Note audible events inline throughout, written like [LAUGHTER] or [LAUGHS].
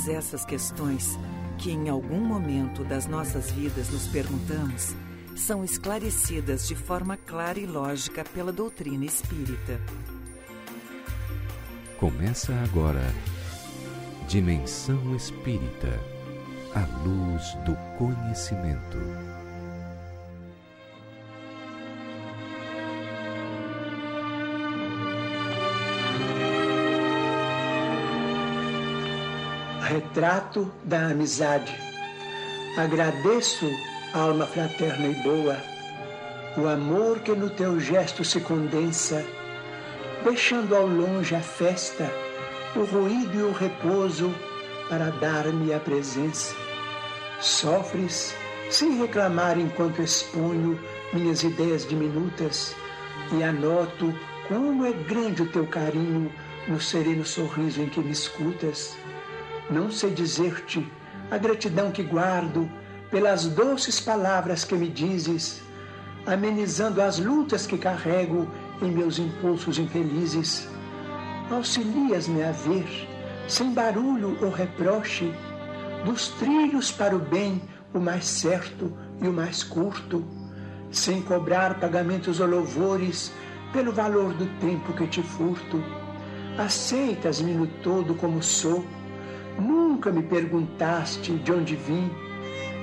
Todas essas questões que em algum momento das nossas vidas nos perguntamos são esclarecidas de forma clara e lógica pela doutrina espírita. Começa agora Dimensão Espírita a luz do conhecimento. Retrato da amizade. Agradeço alma fraterna e boa, o amor que no teu gesto se condensa, deixando ao longe a festa, o ruído e o repouso para dar-me a presença. Sofres sem reclamar enquanto exponho minhas ideias diminutas e anoto como é grande o teu carinho no sereno sorriso em que me escutas. Não sei dizer-te a gratidão que guardo pelas doces palavras que me dizes, amenizando as lutas que carrego em meus impulsos infelizes. Auxilias-me a ver, sem barulho ou reproche, dos trilhos para o bem o mais certo e o mais curto, sem cobrar pagamentos ou louvores pelo valor do tempo que te furto. Aceitas-me no todo como sou, nunca me perguntaste de onde vim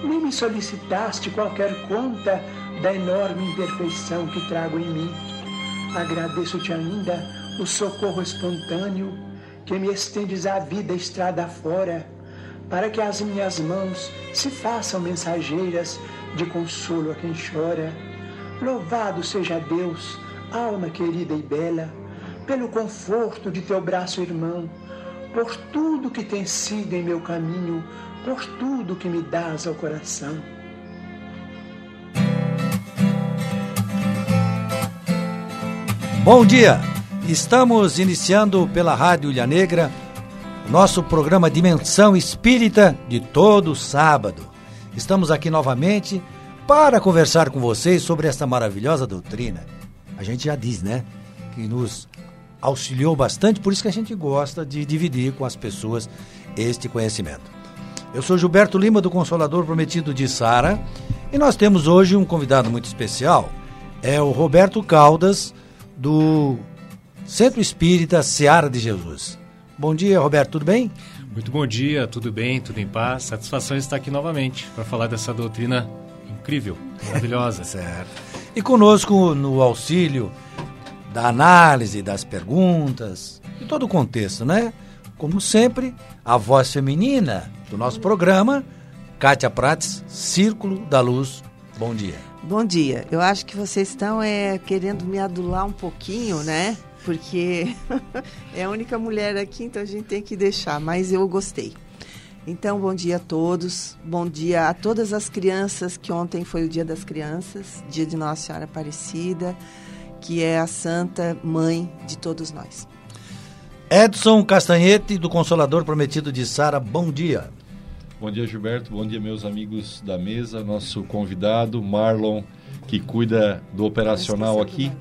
nem me solicitaste qualquer conta da enorme imperfeição que trago em mim. Agradeço-te ainda o socorro espontâneo que me estendes a vida estrada fora, para que as minhas mãos se façam mensageiras de consolo a quem chora. Louvado seja Deus, alma querida e bela, pelo conforto de teu braço irmão, por tudo que tem sido em meu caminho por tudo que me dás ao coração. Bom dia! Estamos iniciando pela Rádio Ilha Negra nosso programa Dimensão Espírita de todo sábado. Estamos aqui novamente para conversar com vocês sobre esta maravilhosa doutrina. A gente já diz, né? Que nos auxiliou bastante, por isso que a gente gosta de dividir com as pessoas este conhecimento. Eu sou Gilberto Lima, do Consolador Prometido de Sara, e nós temos hoje um convidado muito especial. É o Roberto Caldas, do Centro Espírita Seara de Jesus. Bom dia, Roberto, tudo bem? Muito bom dia, tudo bem, tudo em paz. Satisfação estar aqui novamente para falar dessa doutrina incrível, maravilhosa. [LAUGHS] certo. E conosco no auxílio da análise, das perguntas, de todo o contexto, né? Como sempre, a voz feminina do nosso programa, Kátia Prates, Círculo da Luz. Bom dia. Bom dia. Eu acho que vocês estão é, querendo me adular um pouquinho, né? Porque [LAUGHS] é a única mulher aqui, então a gente tem que deixar. Mas eu gostei. Então, bom dia a todos. Bom dia a todas as crianças, que ontem foi o Dia das Crianças, dia de Nossa Senhora Aparecida, que é a Santa Mãe de todos nós. Edson Castanhete, do Consolador Prometido de Sara, bom dia. Bom dia, Gilberto. Bom dia, meus amigos da mesa. Nosso convidado, Marlon, que cuida do operacional aqui.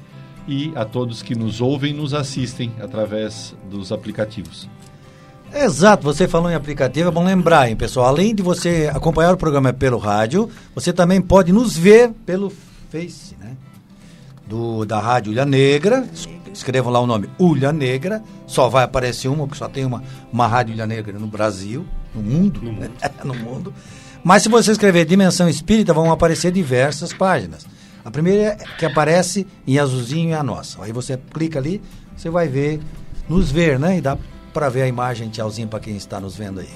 E a todos que nos ouvem e nos assistem através dos aplicativos. Exato, você falou em aplicativo, é bom lembrar, hein, pessoal? Além de você acompanhar o programa pelo rádio, você também pode nos ver pelo Face, né? Do, da Rádio Ilha Negra, escrevam lá o nome Ulha Negra, só vai aparecer uma, porque só tem uma, uma rádio Ilha Negra no Brasil, no mundo, no mundo. [LAUGHS] no mundo. Mas se você escrever Dimensão Espírita, vão aparecer diversas páginas. A primeira que aparece em azulzinho é a nossa. Aí você clica ali, você vai ver, nos ver, né? E dá para ver a imagem, tchauzinho para quem está nos vendo aí.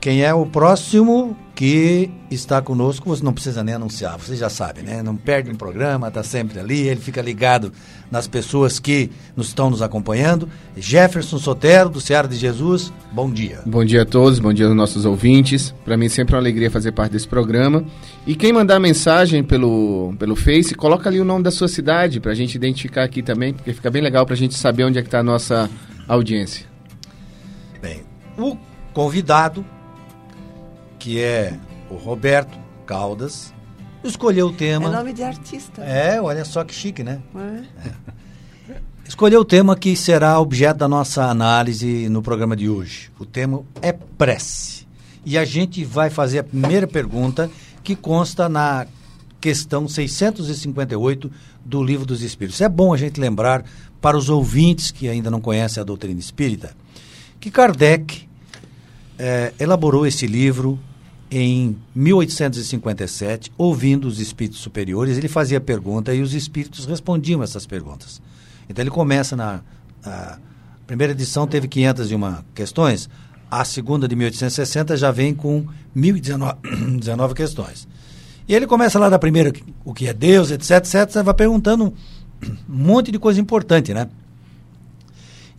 Quem é o próximo que está conosco, você não precisa nem anunciar, você já sabe, né? Não perde um programa, está sempre ali, ele fica ligado nas pessoas que nos estão nos acompanhando. Jefferson Sotero, do Ceará de Jesus, bom dia. Bom dia a todos, bom dia aos nossos ouvintes. Para mim sempre é uma alegria fazer parte desse programa. E quem mandar mensagem pelo, pelo Face, coloca ali o nome da sua cidade, para a gente identificar aqui também, porque fica bem legal para a gente saber onde é que está a nossa audiência. Bem, o convidado que é o Roberto Caldas, escolheu o tema. É nome de artista. É, olha só que chique, né? É. escolheu o tema que será objeto da nossa análise no programa de hoje. O tema é prece. E a gente vai fazer a primeira pergunta que consta na questão 658 do Livro dos Espíritos. É bom a gente lembrar para os ouvintes que ainda não conhecem a doutrina espírita que Kardec eh, elaborou esse livro em 1857, ouvindo os espíritos superiores, ele fazia pergunta e os espíritos respondiam essas perguntas. Então ele começa na primeira edição teve 501 questões, a segunda de 1860 já vem com 1019 [CLEARS THROAT] questões. E ele começa lá da primeira, o que é Deus, etc, etc, vai perguntando um [CLEARS THROAT] monte de coisa importante, né?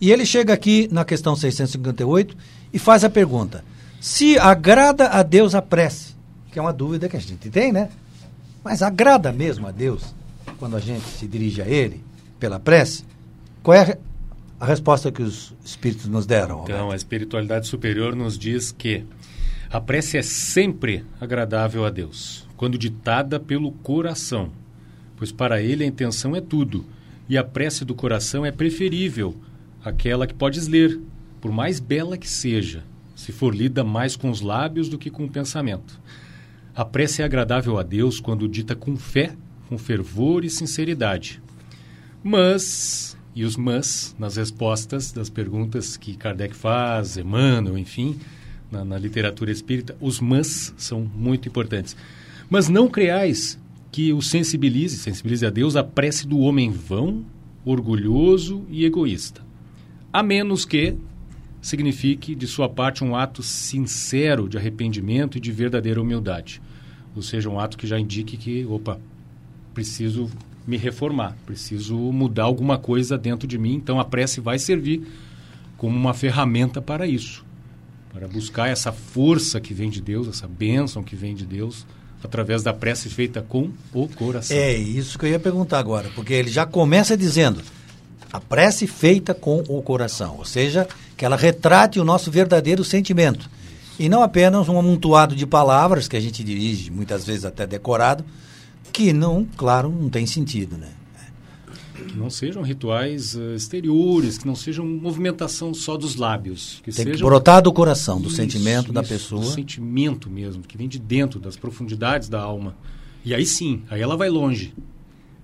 E ele chega aqui na questão 658 e faz a pergunta: se agrada a Deus a prece, que é uma dúvida que a gente tem, né? Mas agrada mesmo a Deus quando a gente se dirige a Ele pela prece? Qual é a resposta que os espíritos nos deram? Roberto? Então, a espiritualidade superior nos diz que a prece é sempre agradável a Deus, quando ditada pelo coração, pois para ele a intenção é tudo, e a prece do coração é preferível àquela que podes ler, por mais bela que seja, se for lida mais com os lábios do que com o pensamento. A prece é agradável a Deus quando dita com fé, com fervor e sinceridade. Mas, e os mas nas respostas das perguntas que Kardec faz, Emmanuel, enfim, na, na literatura espírita, os mas são muito importantes. Mas não creais que o sensibilize, sensibilize a Deus, a prece do homem vão, orgulhoso e egoísta. A menos que signifique de sua parte um ato sincero de arrependimento e de verdadeira humildade. Ou seja, um ato que já indique que, opa, preciso me reformar, preciso mudar alguma coisa dentro de mim. Então a prece vai servir como uma ferramenta para isso, para buscar essa força que vem de Deus, essa bênção que vem de Deus através da prece feita com o coração. É isso que eu ia perguntar agora, porque ele já começa dizendo a prece feita com o coração, ou seja, que ela retrate o nosso verdadeiro sentimento. E não apenas um amontoado de palavras que a gente dirige, muitas vezes até decorado, que não, claro, não tem sentido, né? Que não sejam rituais uh, exteriores, que não sejam movimentação só dos lábios. Que tem sejam... que brotar do coração, do isso, sentimento isso, da pessoa. Do sentimento mesmo, que vem de dentro, das profundidades da alma. E aí sim, aí ela vai longe.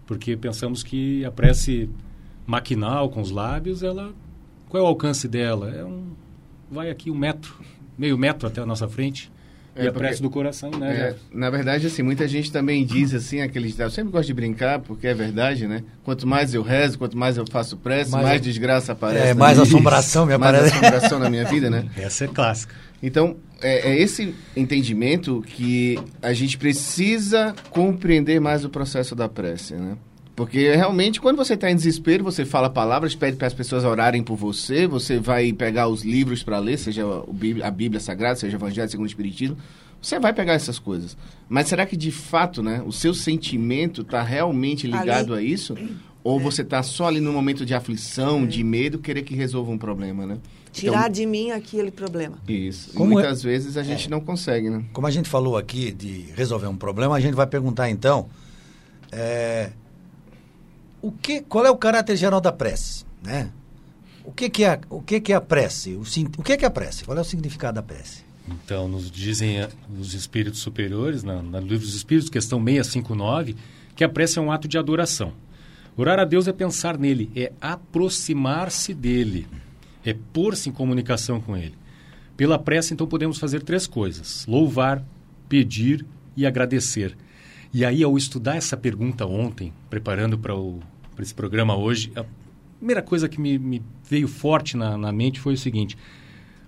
Porque pensamos que a prece maquinal com os lábios, ela qual é o alcance dela? É um vai aqui um metro, meio metro até a nossa frente. É, e a prece do coração, né? É, na verdade, assim, muita gente também diz assim, aqueles. Eu sempre gosto de brincar, porque é verdade, né? Quanto mais eu rezo, quanto mais eu faço prece, mais, mais desgraça aparece. É, mais assombração me [LAUGHS] aparece. Mais assombração na minha vida, né? [LAUGHS] Essa é clássica. Então, é, é, esse entendimento que a gente precisa compreender mais o processo da prece, né? Porque realmente, quando você está em desespero, você fala palavras, pede para as pessoas orarem por você, você vai pegar os livros para ler, seja a Bíblia Sagrada, seja o Evangelho segundo o Espiritismo, você vai pegar essas coisas. Mas será que de fato, né, o seu sentimento está realmente ligado ali. a isso? Ou é. você está só ali no momento de aflição, é. de medo, querer que resolva um problema, né? Tirar então, de mim aquele problema. Isso. Como muitas é, vezes a gente é. não consegue, né? Como a gente falou aqui de resolver um problema, a gente vai perguntar então. O que, qual é o caráter geral da prece, né? O que, que é o que, que é a prece? O, o que, que é a prece? Qual é o significado da prece? Então, nos dizem eh, os espíritos superiores, na, na livro dos espíritos, questão 659, que a prece é um ato de adoração. Orar a Deus é pensar nele, é aproximar-se dele, é pôr-se em comunicação com ele. Pela prece, então, podemos fazer três coisas: louvar, pedir e agradecer. E aí, ao estudar essa pergunta ontem, preparando para o para esse programa hoje, a primeira coisa que me, me veio forte na, na, mente foi o seguinte: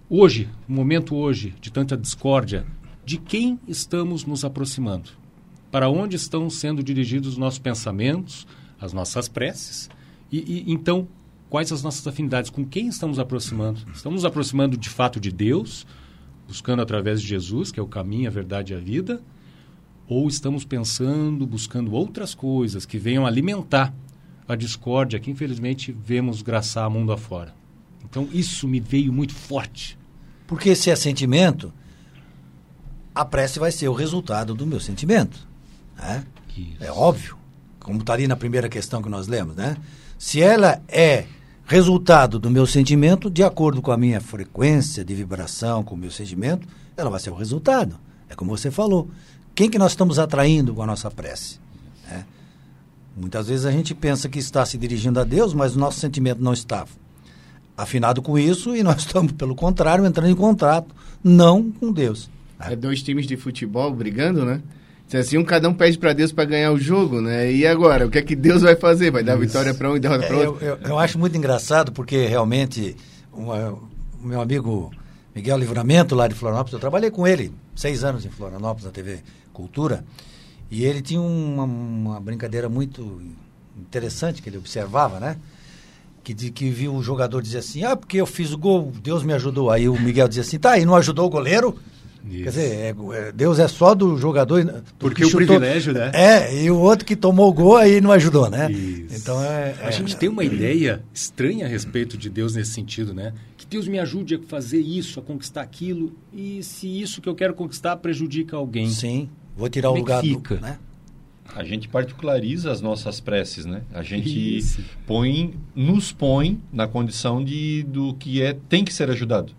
hoje, no momento hoje de tanta discórdia, de quem estamos nos aproximando? Para onde estão sendo dirigidos os nossos pensamentos, as nossas preces? E, e então, quais as nossas afinidades? Com quem estamos aproximando? Estamos nos aproximando de fato de Deus, buscando através de Jesus, que é o caminho, a verdade e a vida? Ou estamos pensando, buscando outras coisas que venham alimentar a discórdia que infelizmente vemos graçar mundo afora. Então isso me veio muito forte. Porque se é sentimento, a prece vai ser o resultado do meu sentimento. Né? É óbvio. Como está ali na primeira questão que nós lemos, né? Se ela é resultado do meu sentimento, de acordo com a minha frequência de vibração, com o meu sentimento, ela vai ser o resultado. É como você falou. Quem que nós estamos atraindo com a nossa prece? Muitas vezes a gente pensa que está se dirigindo a Deus, mas o nosso sentimento não está afinado com isso e nós [LAUGHS] estamos, pelo contrário, entrando em contato não com Deus. É dois times de futebol brigando, né? Se assim, um cada um pede para Deus para ganhar o jogo, né? E agora, o que é que Deus vai fazer? Vai dar Isso. vitória para um e derrota para é, outro? Eu, eu, eu, acho muito engraçado porque realmente uma, o meu amigo Miguel Livramento lá de Florianópolis, eu trabalhei com ele seis anos em Florianópolis na TV Cultura e ele tinha uma, uma brincadeira muito interessante que ele observava, né? Que, de, que viu o jogador dizer assim, ah, porque eu fiz o gol, Deus me ajudou. Aí o Miguel dizia assim, tá, e não ajudou o goleiro? Isso. Quer dizer, é, é, Deus é só do jogador. Do Porque o privilégio, né? É, e o outro que tomou o gol aí não ajudou, né? Isso. Então é, A gente tem uma ideia estranha a respeito de Deus nesse sentido, né? Que Deus me ajude a fazer isso, a conquistar aquilo, e se isso que eu quero conquistar prejudica alguém. Sim, vou tirar Como o é lugar fica? do. Né? A gente particulariza as nossas preces, né? A gente Isso. põe, nos põe na condição de do que é tem que ser ajudado.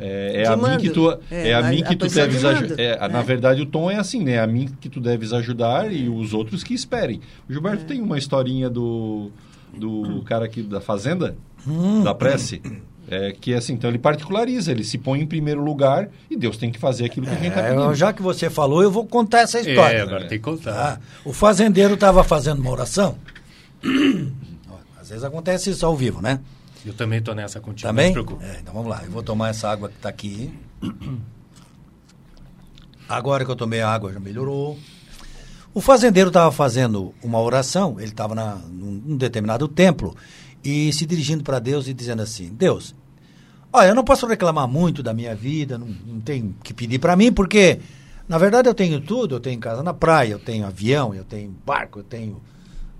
É, é, é a mim que tu é, é a, a mim que tu deves ajudar. É, Na né? verdade o tom é assim, né? É a mim que tu deves ajudar e os outros que esperem. O Gilberto é. tem uma historinha do do cara aqui da fazenda, hum. da prece. [CLEARS THROAT] É, que é assim, então ele particulariza, ele se põe em primeiro lugar e Deus tem que fazer aquilo que é, a gente está pedindo. Já que você falou, eu vou contar essa história. É, agora tem que contar. Ah, o fazendeiro estava fazendo uma oração. Às vezes acontece isso ao vivo, né? Eu também estou nessa contigo, também? É, então vamos lá, eu vou tomar essa água que está aqui. Agora que eu tomei a água já melhorou. O fazendeiro estava fazendo uma oração, ele estava num, num determinado templo e se dirigindo para Deus e dizendo assim: Deus, olha, eu não posso reclamar muito da minha vida, não, não tenho que pedir para mim, porque na verdade eu tenho tudo: eu tenho casa na praia, eu tenho avião, eu tenho barco, eu tenho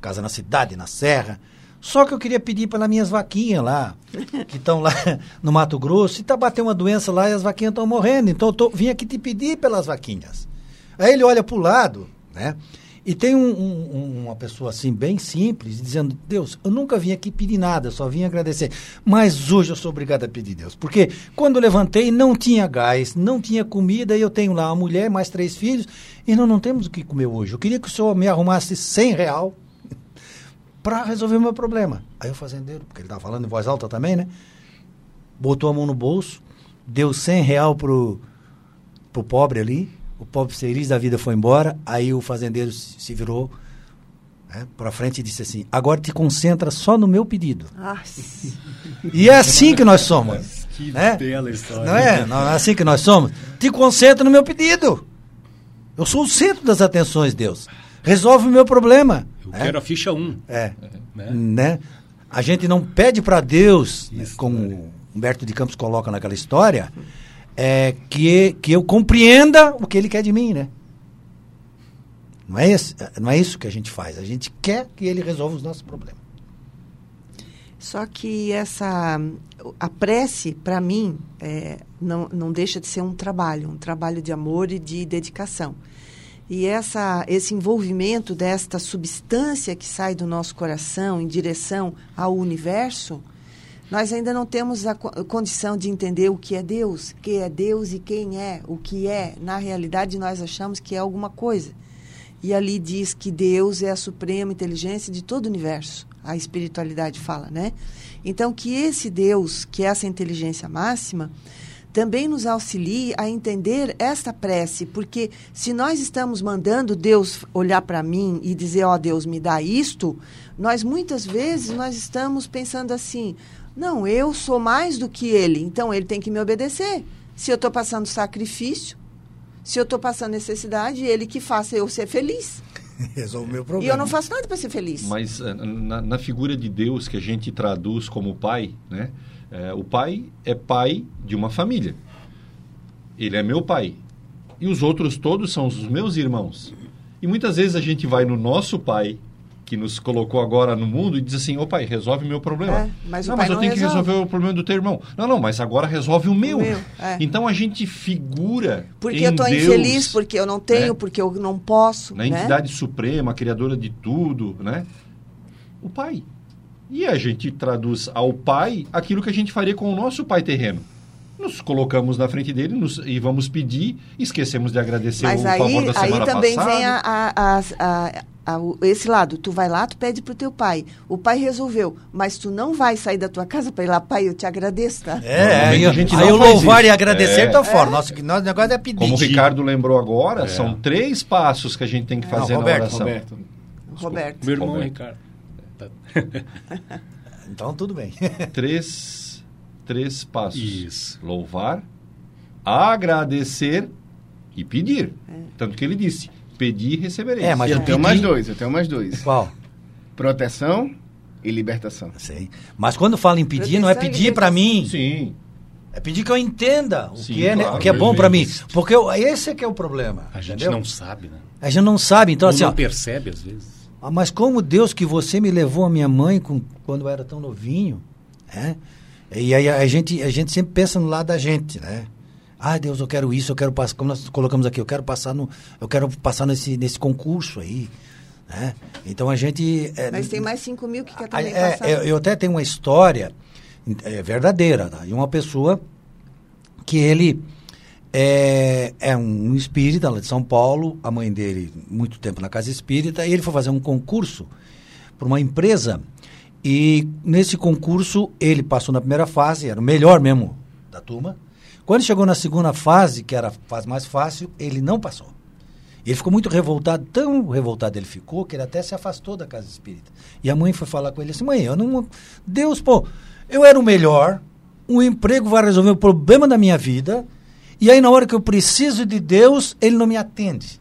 casa na cidade, na serra. Só que eu queria pedir pelas minhas vaquinhas lá, [LAUGHS] que estão lá no Mato Grosso, e tá batendo uma doença lá e as vaquinhas estão morrendo. Então eu tô, vim aqui te pedir pelas vaquinhas. Aí ele olha para o lado, né? E tem um, um, uma pessoa assim, bem simples, dizendo: Deus, eu nunca vim aqui pedir nada, só vim agradecer. Mas hoje eu sou obrigado a pedir Deus. Porque quando eu levantei, não tinha gás, não tinha comida, e eu tenho lá uma mulher, mais três filhos, e nós não temos o que comer hoje. Eu queria que o senhor me arrumasse 100 real [LAUGHS] para resolver o meu problema. Aí o fazendeiro, porque ele estava falando em voz alta também, né? Botou a mão no bolso, deu 100 real pro, pro pobre ali, o pobre feliz da vida foi embora, aí o fazendeiro se virou né, para frente e disse assim: agora te concentra só no meu pedido. e é assim que nós somos. [LAUGHS] Que né? bela história. Não é? Não é assim que nós somos? Te concentra no meu pedido. Eu sou o centro das atenções, Deus. Resolve o meu problema. Eu né? quero a ficha 1. Um. É. Né? né? A gente não pede para Deus, Isso, como né? Humberto de Campos coloca naquela história, é, que, que eu compreenda o que ele quer de mim, né? Não é, esse, não é isso que a gente faz. A gente quer que ele resolva os nossos problemas. Só que essa a prece para mim é, não, não deixa de ser um trabalho, um trabalho de amor e de dedicação. E essa, esse envolvimento desta substância que sai do nosso coração em direção ao universo nós ainda não temos a condição de entender o que é Deus, que é Deus e quem é, o que é. Na realidade, nós achamos que é alguma coisa. E ali diz que Deus é a suprema inteligência de todo o universo. A espiritualidade fala, né? Então, que esse Deus, que é essa inteligência máxima, também nos auxilie a entender esta prece, porque se nós estamos mandando Deus olhar para mim e dizer, ó oh, Deus, me dá isto, nós muitas vezes nós estamos pensando assim, não, eu sou mais do que ele, então ele tem que me obedecer. Se eu estou passando sacrifício, se eu estou passando necessidade, ele que faça eu ser feliz. [LAUGHS] Resolve o meu problema. E eu não faço nada para ser feliz. Mas eh, na, na, figura de Deus que a gente traduz como pai, né? É, o pai é pai de uma família. Ele é meu pai. E os outros todos são os meus irmãos. E muitas vezes a gente vai no nosso pai, que nos colocou agora no mundo e diz assim, ô pai, resolve o meu problema. É, mas não, mas eu não tenho resolve. que resolver o problema do teu irmão. Não, não, mas agora resolve o meu. O meu é. Então a gente figura Porque eu estou infeliz, porque eu não tenho, né? porque eu não posso. Na né? entidade suprema, criadora de tudo, né? O pai. E a gente traduz ao pai aquilo que a gente faria com o nosso pai terreno. Nos colocamos na frente dele nos, e vamos pedir, esquecemos de agradecer Mas o aí, favor da aí semana também passada. vem a, a- a- esse lado. Tu vai lá, tu pede pro teu pai. O pai resolveu, mas tu não vai sair da tua casa para ir lá, pai, eu te agradeço, tá? É, aí, a gente aí faz louvar isso. e agradecer É. tá fora. Nosso, nosso negócio é pedir. Como o Ricardo lembrou agora, É. são três passos que a gente tem que fazer Não, Roberto, na oração. Roberto. Roberto. Meu irmão Roberto. Ricardo. Tá. [LAUGHS] Então tudo bem. [LAUGHS] Três, três passos. Isso. Louvar, agradecer e pedir. É. Tanto que ele disse, pedir e recebereis. É, mas Eu tenho pedir- mais dois, eu tenho mais dois. Qual? Proteção e libertação. Sei. Mas quando fala em pedir, não é pedir para mim. Sim. É pedir que eu entenda o, Sim, que, é, né, claro, o que é bom para mim. Porque eu- esse é que é o problema. A gente entendeu? não sabe, né? A gente não sabe. Então, Ou assim, não ó, percebe às vezes. ah, mas como Deus que você me levou a minha mãe com, quando eu era tão novinho, né? E aí a gente, a gente sempre pensa no lado da gente, né? Ah, Deus, eu quero isso, eu quero passar, como nós colocamos aqui, eu quero passar no, eu quero passar nesse, nesse concurso aí, né? Então a gente é, Mas tem mais 5 mil que quer também é, passar. eu, eu até tenho uma história é, verdadeira, tá? de uma pessoa que ele é, é um espírita lá de São Paulo, a mãe dele muito tempo na casa espírita, e ele foi fazer um concurso para uma empresa e nesse concurso ele passou na primeira fase, era o melhor mesmo da turma. Quando chegou na segunda fase, que era a fase mais fácil, ele não passou. Ele ficou muito revoltado, tão revoltado ele ficou, que ele até se afastou da casa espírita. E a mãe foi falar com ele assim: mãe, eu não. Deus, pô, eu era o melhor, o emprego vai resolver o problema da minha vida, e aí na hora que eu preciso de Deus, ele não me atende.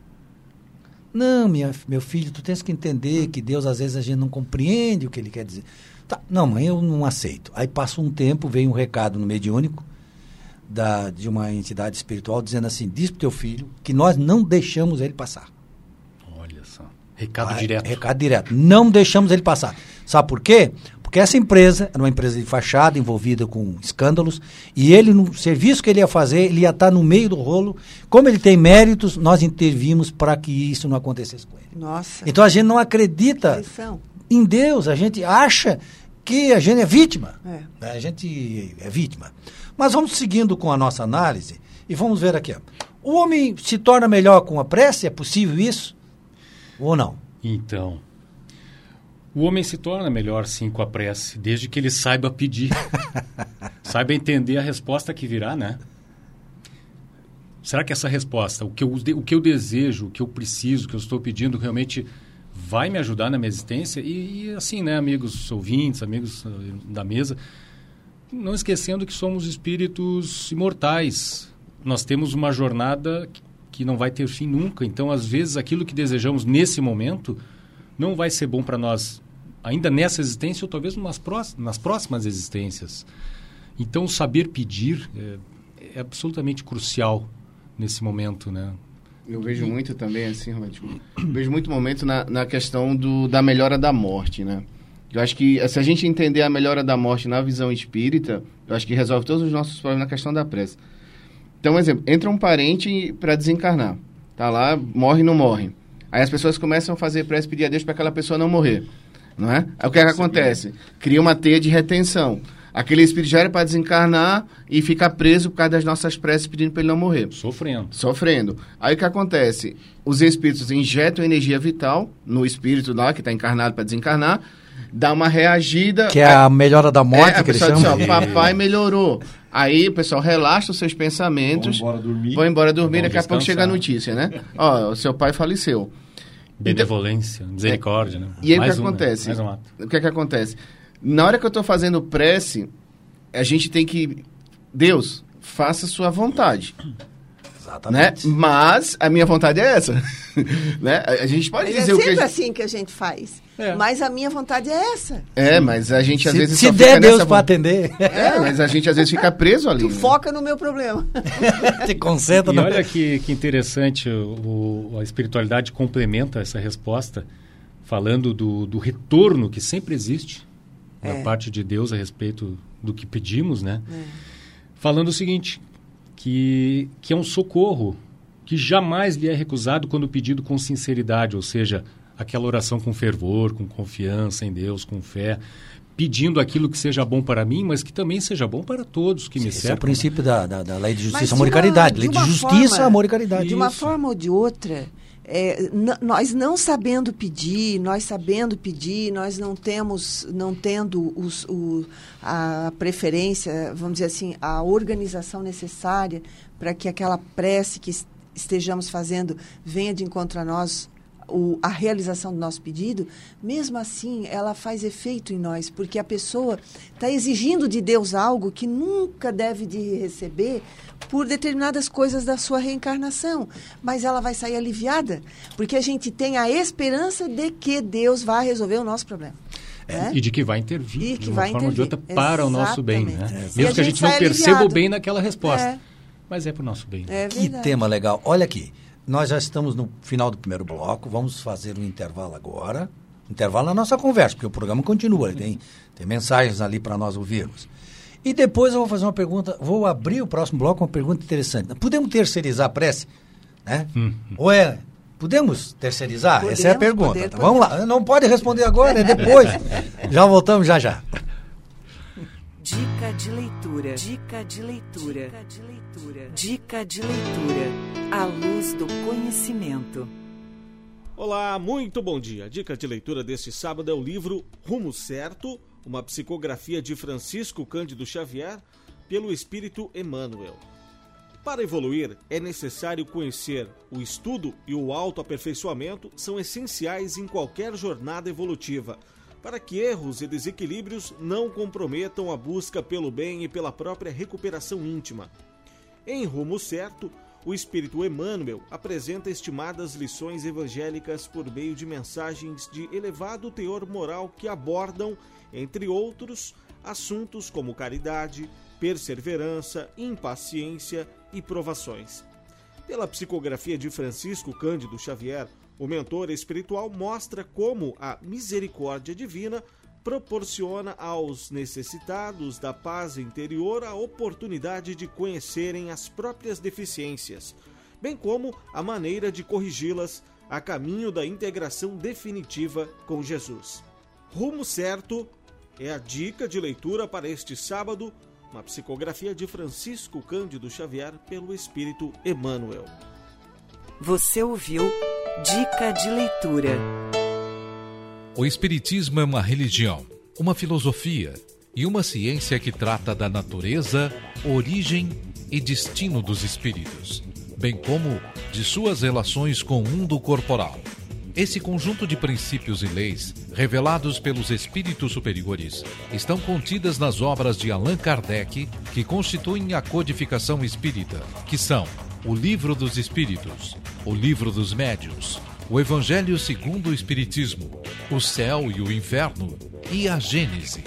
Não, minha, meu filho, tu tens que entender que Deus às vezes a gente não compreende o que ele quer dizer. Tá, não, mãe, eu não aceito. Aí passa um tempo, vem um recado no mediúnico da, de uma entidade espiritual dizendo assim: diz pro teu filho que nós não deixamos ele passar. Olha só. Recado Ah, direto. Recado direto. Não deixamos ele passar. Sabe por quê? Porque essa empresa era uma empresa de fachada envolvida com escândalos e ele, no serviço que ele ia fazer, ele ia estar no meio do rolo. Como ele tem méritos, nós intervimos para que isso não acontecesse com ele. Nossa. Então a gente não acredita em Deus, a gente acha que a gente é vítima. É. né? A gente é vítima. Mas vamos seguindo com a nossa análise e vamos ver aqui. ó. O homem se torna melhor com a prece? É possível isso? Ou não? Então, o homem se torna melhor sim com a prece, desde que ele saiba pedir. [LAUGHS] saiba entender a resposta que virá, né? Será que essa resposta, o que, eu, o que eu desejo, o que eu preciso, o que eu estou pedindo, realmente vai me ajudar na minha existência? E, e assim, né, amigos ouvintes, amigos eh, da mesa, não esquecendo que somos espíritos imortais. Nós temos uma jornada que- não vai ter fim nunca. Então, às vezes, aquilo que desejamos nesse momento não vai ser bom para nós ainda nessa existência ou talvez nas, próximas existências. Então, saber pedir é, é absolutamente crucial nesse momento, né? Eu vejo muito também, assim, Roberto, vejo muito momento na, na questão do, da melhora da morte, né? Eu acho que se a gente entender a melhora da morte na visão espírita, eu acho que resolve todos os nossos problemas na questão da prece. Então, um exemplo, entra um parente para desencarnar. Tá lá, morre não morre. Aí as pessoas começam a fazer prece pedir a Deus para aquela pessoa não morrer. Não é? Aí o que, é que acontece? Cria uma teia de retenção. Aquele espírito já era para desencarnar e fica preso por causa das nossas preces pedindo para ele não morrer Sofrendo. sofrendo. Aí o que acontece? Os espíritos injetam energia vital no espírito lá que está encarnado para desencarnar, dá uma reagida. Que é a melhora da morte, é, a que eles pessoa diz, chamam. ó, papai melhorou. Aí pessoal relaxa os seus pensamentos, Vão embora dormir. vão embora dormir, Vão daqui a pouco chega a notícia, né? Ó, o seu pai faleceu. Benevolência, misericórdia, né? E aí Mais o que um, né? acontece? Mais um ato. O que é que acontece? Na hora que eu estou fazendo prece, a gente tem que. Deus, faça sua vontade. Né? Exatamente. Mas a minha vontade é essa. [LAUGHS] né? A gente pode Mas é dizer o que. sempre a- assim que a gente faz. É. Mas a minha vontade é essa. É, mas a gente às Se, vezes se só der fica Deus nessa para atender, [LAUGHS] É, mas a gente às vezes fica preso ali. Tu né? foca no meu problema. [LAUGHS] te concentra E no... olha que, que interessante, o, a espiritualidade complementa essa resposta, falando do, do retorno que sempre existe da É. parte de Deus a respeito do que pedimos, né? Falando o seguinte, que, que é um socorro que jamais lhe é recusado quando pedido com sinceridade, ou seja, aquela oração com fervor, com confiança em Deus, com fé, pedindo aquilo que seja bom para mim, mas que também seja bom para todos que me Esse é o cercam. princípio da, da, da lei de Mas justiça, de amor e uma- caridade. de Lei de uma justiça, forma- amor e caridade. De uma Isso. forma ou de outra, é, nós não sabendo pedir, nós sabendo pedir, nós não temos, não tendo os, o, a preferência, vamos dizer assim, a organização necessária para que aquela prece que es- estejamos fazendo venha de encontro a nós o- a realização do nosso pedido, mesmo assim ela faz efeito em nós, porque a pessoa está exigindo de Deus algo que nunca deve de receber por determinadas coisas da sua reencarnação, mas ela vai sair aliviada, porque a gente tem a esperança de que Deus vai resolver o nosso problema. né? E de que vai intervir E de que uma vai forma ou de intervir. outra para o nosso bem. Né? Exatamente. É. Mesmo a que a gente não perceba o aliviado. bem naquela resposta. É. Mas é para o nosso bem. É Que verdade. tema legal. Olha aqui, nós já estamos no final do primeiro bloco, vamos fazer um intervalo agora. Intervalo na nossa conversa, porque o programa continua, ele tem, tem mensagens ali para nós ouvirmos. E depois eu vou fazer uma pergunta, vou abrir o próximo bloco com uma pergunta interessante. Podemos terceirizar a prece? Né? Ou é, podemos terceirizar? Essa é a Podemos, pergunta. poder, Tá, Vamos lá, não pode responder agora, é depois. [LAUGHS] já voltamos já já. Dica de leitura. Dica de leitura. Dica de leitura. Dica de leitura. À luz do conhecimento. Olá, muito bom dia. A dica de leitura deste sábado é o livro Rumo Certo, uma psicografia de Francisco Cândido Xavier pelo Espírito Emmanuel. Para evoluir, é necessário conhecer o estudo e o autoaperfeiçoamento são essenciais em qualquer jornada evolutiva, para que erros e desequilíbrios não comprometam a busca pelo bem e pela própria recuperação íntima. Em Rumo Certo, o Espírito Emmanuel apresenta estimadas lições evangélicas por meio de mensagens de elevado teor moral que abordam, entre outros, assuntos como caridade, perseverança, impaciência e provações. Pela psicografia de Francisco Cândido Xavier, o mentor espiritual mostra como a misericórdia divina proporciona aos necessitados da paz interior a oportunidade de conhecerem as próprias deficiências, bem como a maneira de corrigi-las a caminho da integração definitiva com Jesus. Rumo Certo é a dica de leitura para este sábado, uma psicografia de Francisco Cândido Xavier pelo Espírito Emmanuel. Você ouviu Dica de leitura. O Espiritismo é uma religião, uma filosofia e uma ciência que trata da natureza, origem e destino dos espíritos, bem como de suas relações com o mundo corporal. Esse conjunto de princípios e leis, revelados pelos espíritos superiores, estão contidas nas obras de Allan Kardec, que constituem a codificação espírita, que são o Livro dos Espíritos, o Livro dos Médios, o Evangelho segundo o Espiritismo, o Céu e o Inferno e a Gênese.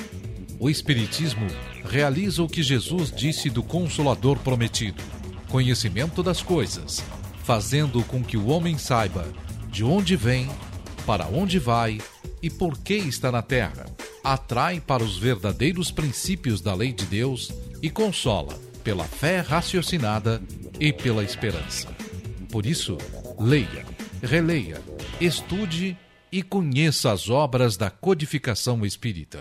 O Espiritismo realiza o que Jesus disse do Consolador prometido: conhecimento das coisas, fazendo com que o homem saiba de onde vem, para onde vai e por que está na terra. Atrai para os verdadeiros princípios da lei de Deus e consola pela fé raciocinada e pela esperança. Por isso, leia, releia, estude e conheça as obras da codificação espírita.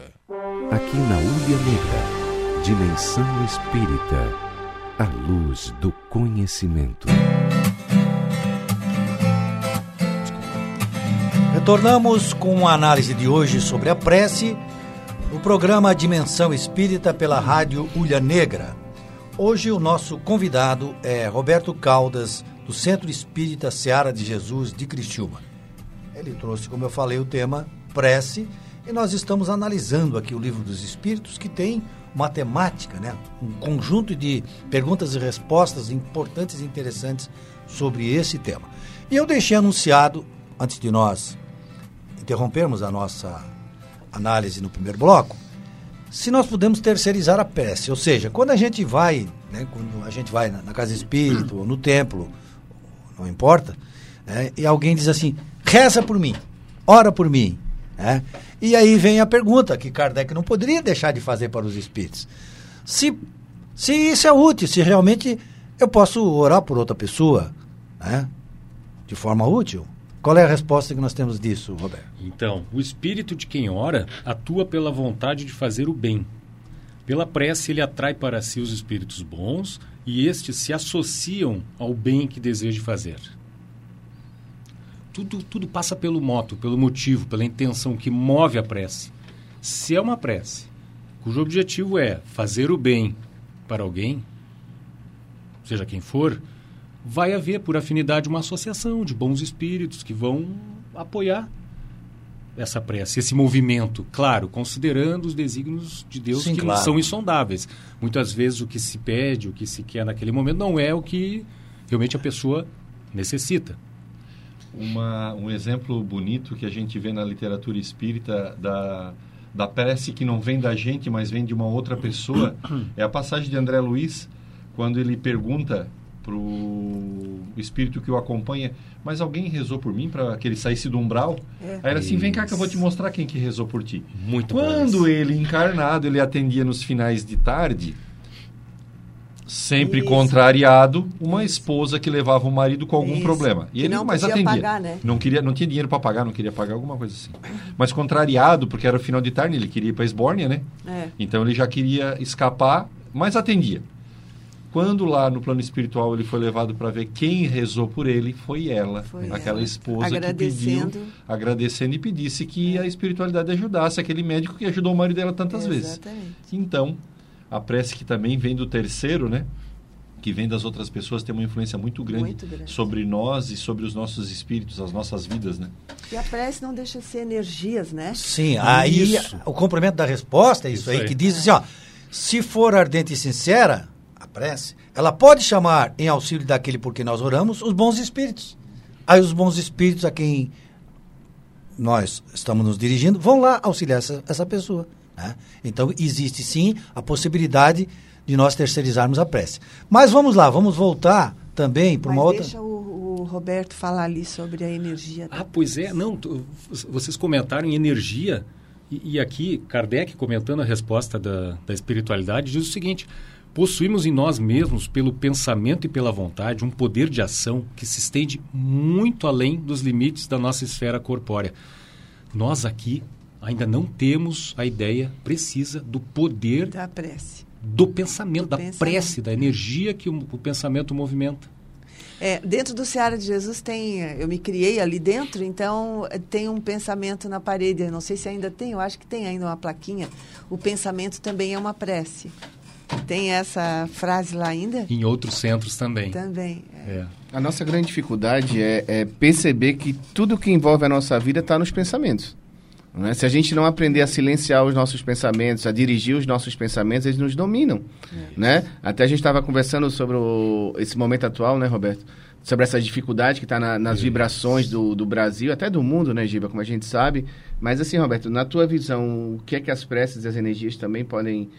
Aqui na Ulha Negra, Dimensão Espírita, a luz do conhecimento. Retornamos com a análise de hoje sobre a prece, o programa Dimensão Espírita pela Rádio Ulha Negra. Hoje o nosso convidado é Roberto Caldas, do Centro Espírita Seara de Jesus de Criciúma. Ele trouxe, como eu falei, o tema prece e nós estamos analisando aqui o Livro dos Espíritos, que tem uma temática, né? um conjunto de perguntas e respostas importantes e interessantes sobre esse tema. E eu deixei anunciado, antes de nós interrompermos a nossa análise no primeiro bloco, se nós podemos terceirizar a prece, ou seja, quando a gente vai, né, quando a gente vai na, na casa espírita ou no templo, não importa, né, e alguém diz assim, reza por mim, ora por mim, né, e aí vem a pergunta que Kardec não poderia deixar de fazer para os espíritos, se, se isso é útil, se realmente eu posso orar por outra pessoa, né, de forma útil, Qual é a resposta que nós temos disso, Roberto? Então, o espírito de quem ora atua pela vontade de fazer o bem. Pela prece, ele atrai para si os espíritos bons e estes se associam ao bem que deseja fazer. Tudo, tudo passa pelo moto, pelo motivo, pela intenção que move a prece. Se é uma prece cujo objetivo é fazer o bem para alguém, seja quem for, vai haver, por afinidade, uma associação de bons espíritos que vão apoiar essa prece, esse movimento, claro, considerando os desígnios de Deus Sim, que claro. são insondáveis. Muitas vezes o que se pede, o que se quer naquele momento não é o que realmente a pessoa necessita. Uma, um exemplo bonito que a gente vê na literatura espírita da, da prece que não vem da gente, mas vem de uma outra pessoa, [COUGHS] é a passagem de André Luiz, quando ele pergunta para o espírito que o acompanha, mas alguém rezou por mim para que ele saísse do umbral? É. Aí era assim, vem cá que eu vou te mostrar quem que rezou por ti. Muito Quando ele encarnado, ele atendia nos finais de tarde, sempre Isso. contrariado, uma esposa que levava o marido com algum Isso. problema. E Que ele não mas podia atendia. pagar, né? Não queria, não tinha dinheiro para pagar, não queria pagar alguma coisa assim. Mas contrariado, porque era o final de tarde, ele queria ir para Esbórnia, né? É. Então ele já queria escapar, mas atendia. Quando lá no plano espiritual ele foi levado para ver quem rezou por ele, foi ela, Foi aquela ela. esposa que Agradecendo. pediu, agradecendo e pedisse que a espiritualidade ajudasse aquele médico que ajudou o marido dela tantas vezes. Exatamente. Então, a prece que também vem do terceiro, né? Que vem das outras pessoas, tem uma influência muito grande, Muito grande. sobre nós e sobre os nossos espíritos, as nossas vidas, né? E a prece não deixa de ser energias, né? Sim, aí Isso. o complemento da resposta é isso, Isso aí, aí. que diz assim, ó, se for ardente e sincera, a prece, ela pode chamar em auxílio daquele por quem nós oramos os bons espíritos. Aí os bons espíritos a quem nós estamos nos dirigindo vão lá auxiliar essa, essa pessoa. né? Então existe sim a possibilidade de nós terceirizarmos a prece. Mas vamos lá, vamos voltar também para uma outra. deixa o, o Roberto falar ali sobre a energia. Ah, pois é, não, tu- vocês comentaram em energia, e, e aqui Kardec, comentando a resposta da, da espiritualidade, diz o seguinte: possuímos em nós mesmos, pelo pensamento e pela vontade, um poder de ação que se estende muito além dos limites da nossa esfera corpórea. Nós aqui ainda não temos a ideia precisa do poder Da prece. do pensamento, Do da pensamento. prece, da energia que o, o pensamento movimenta. É, dentro do Seara de Jesus tem, eu me criei ali dentro, então eh, tem um pensamento na parede, eu não sei se ainda tem, eu acho que tem ainda uma plaquinha. O pensamento também é uma prece. Tem essa frase lá ainda? Em outros centros também. Também. é. É. A nossa grande dificuldade é, é perceber que tudo que envolve a nossa vida está nos pensamentos. não é? Se a gente não aprender a silenciar os nossos pensamentos, a dirigir os nossos pensamentos, eles nos dominam. Né? Até a gente estava conversando sobre o- esse momento atual, né, Roberto? Sobre essa dificuldade que está nas vibrações do, do Brasil, até do mundo, né, Giba, como a gente sabe. Mas assim, Roberto, na tua visão, o que é que as preces e as energias também podem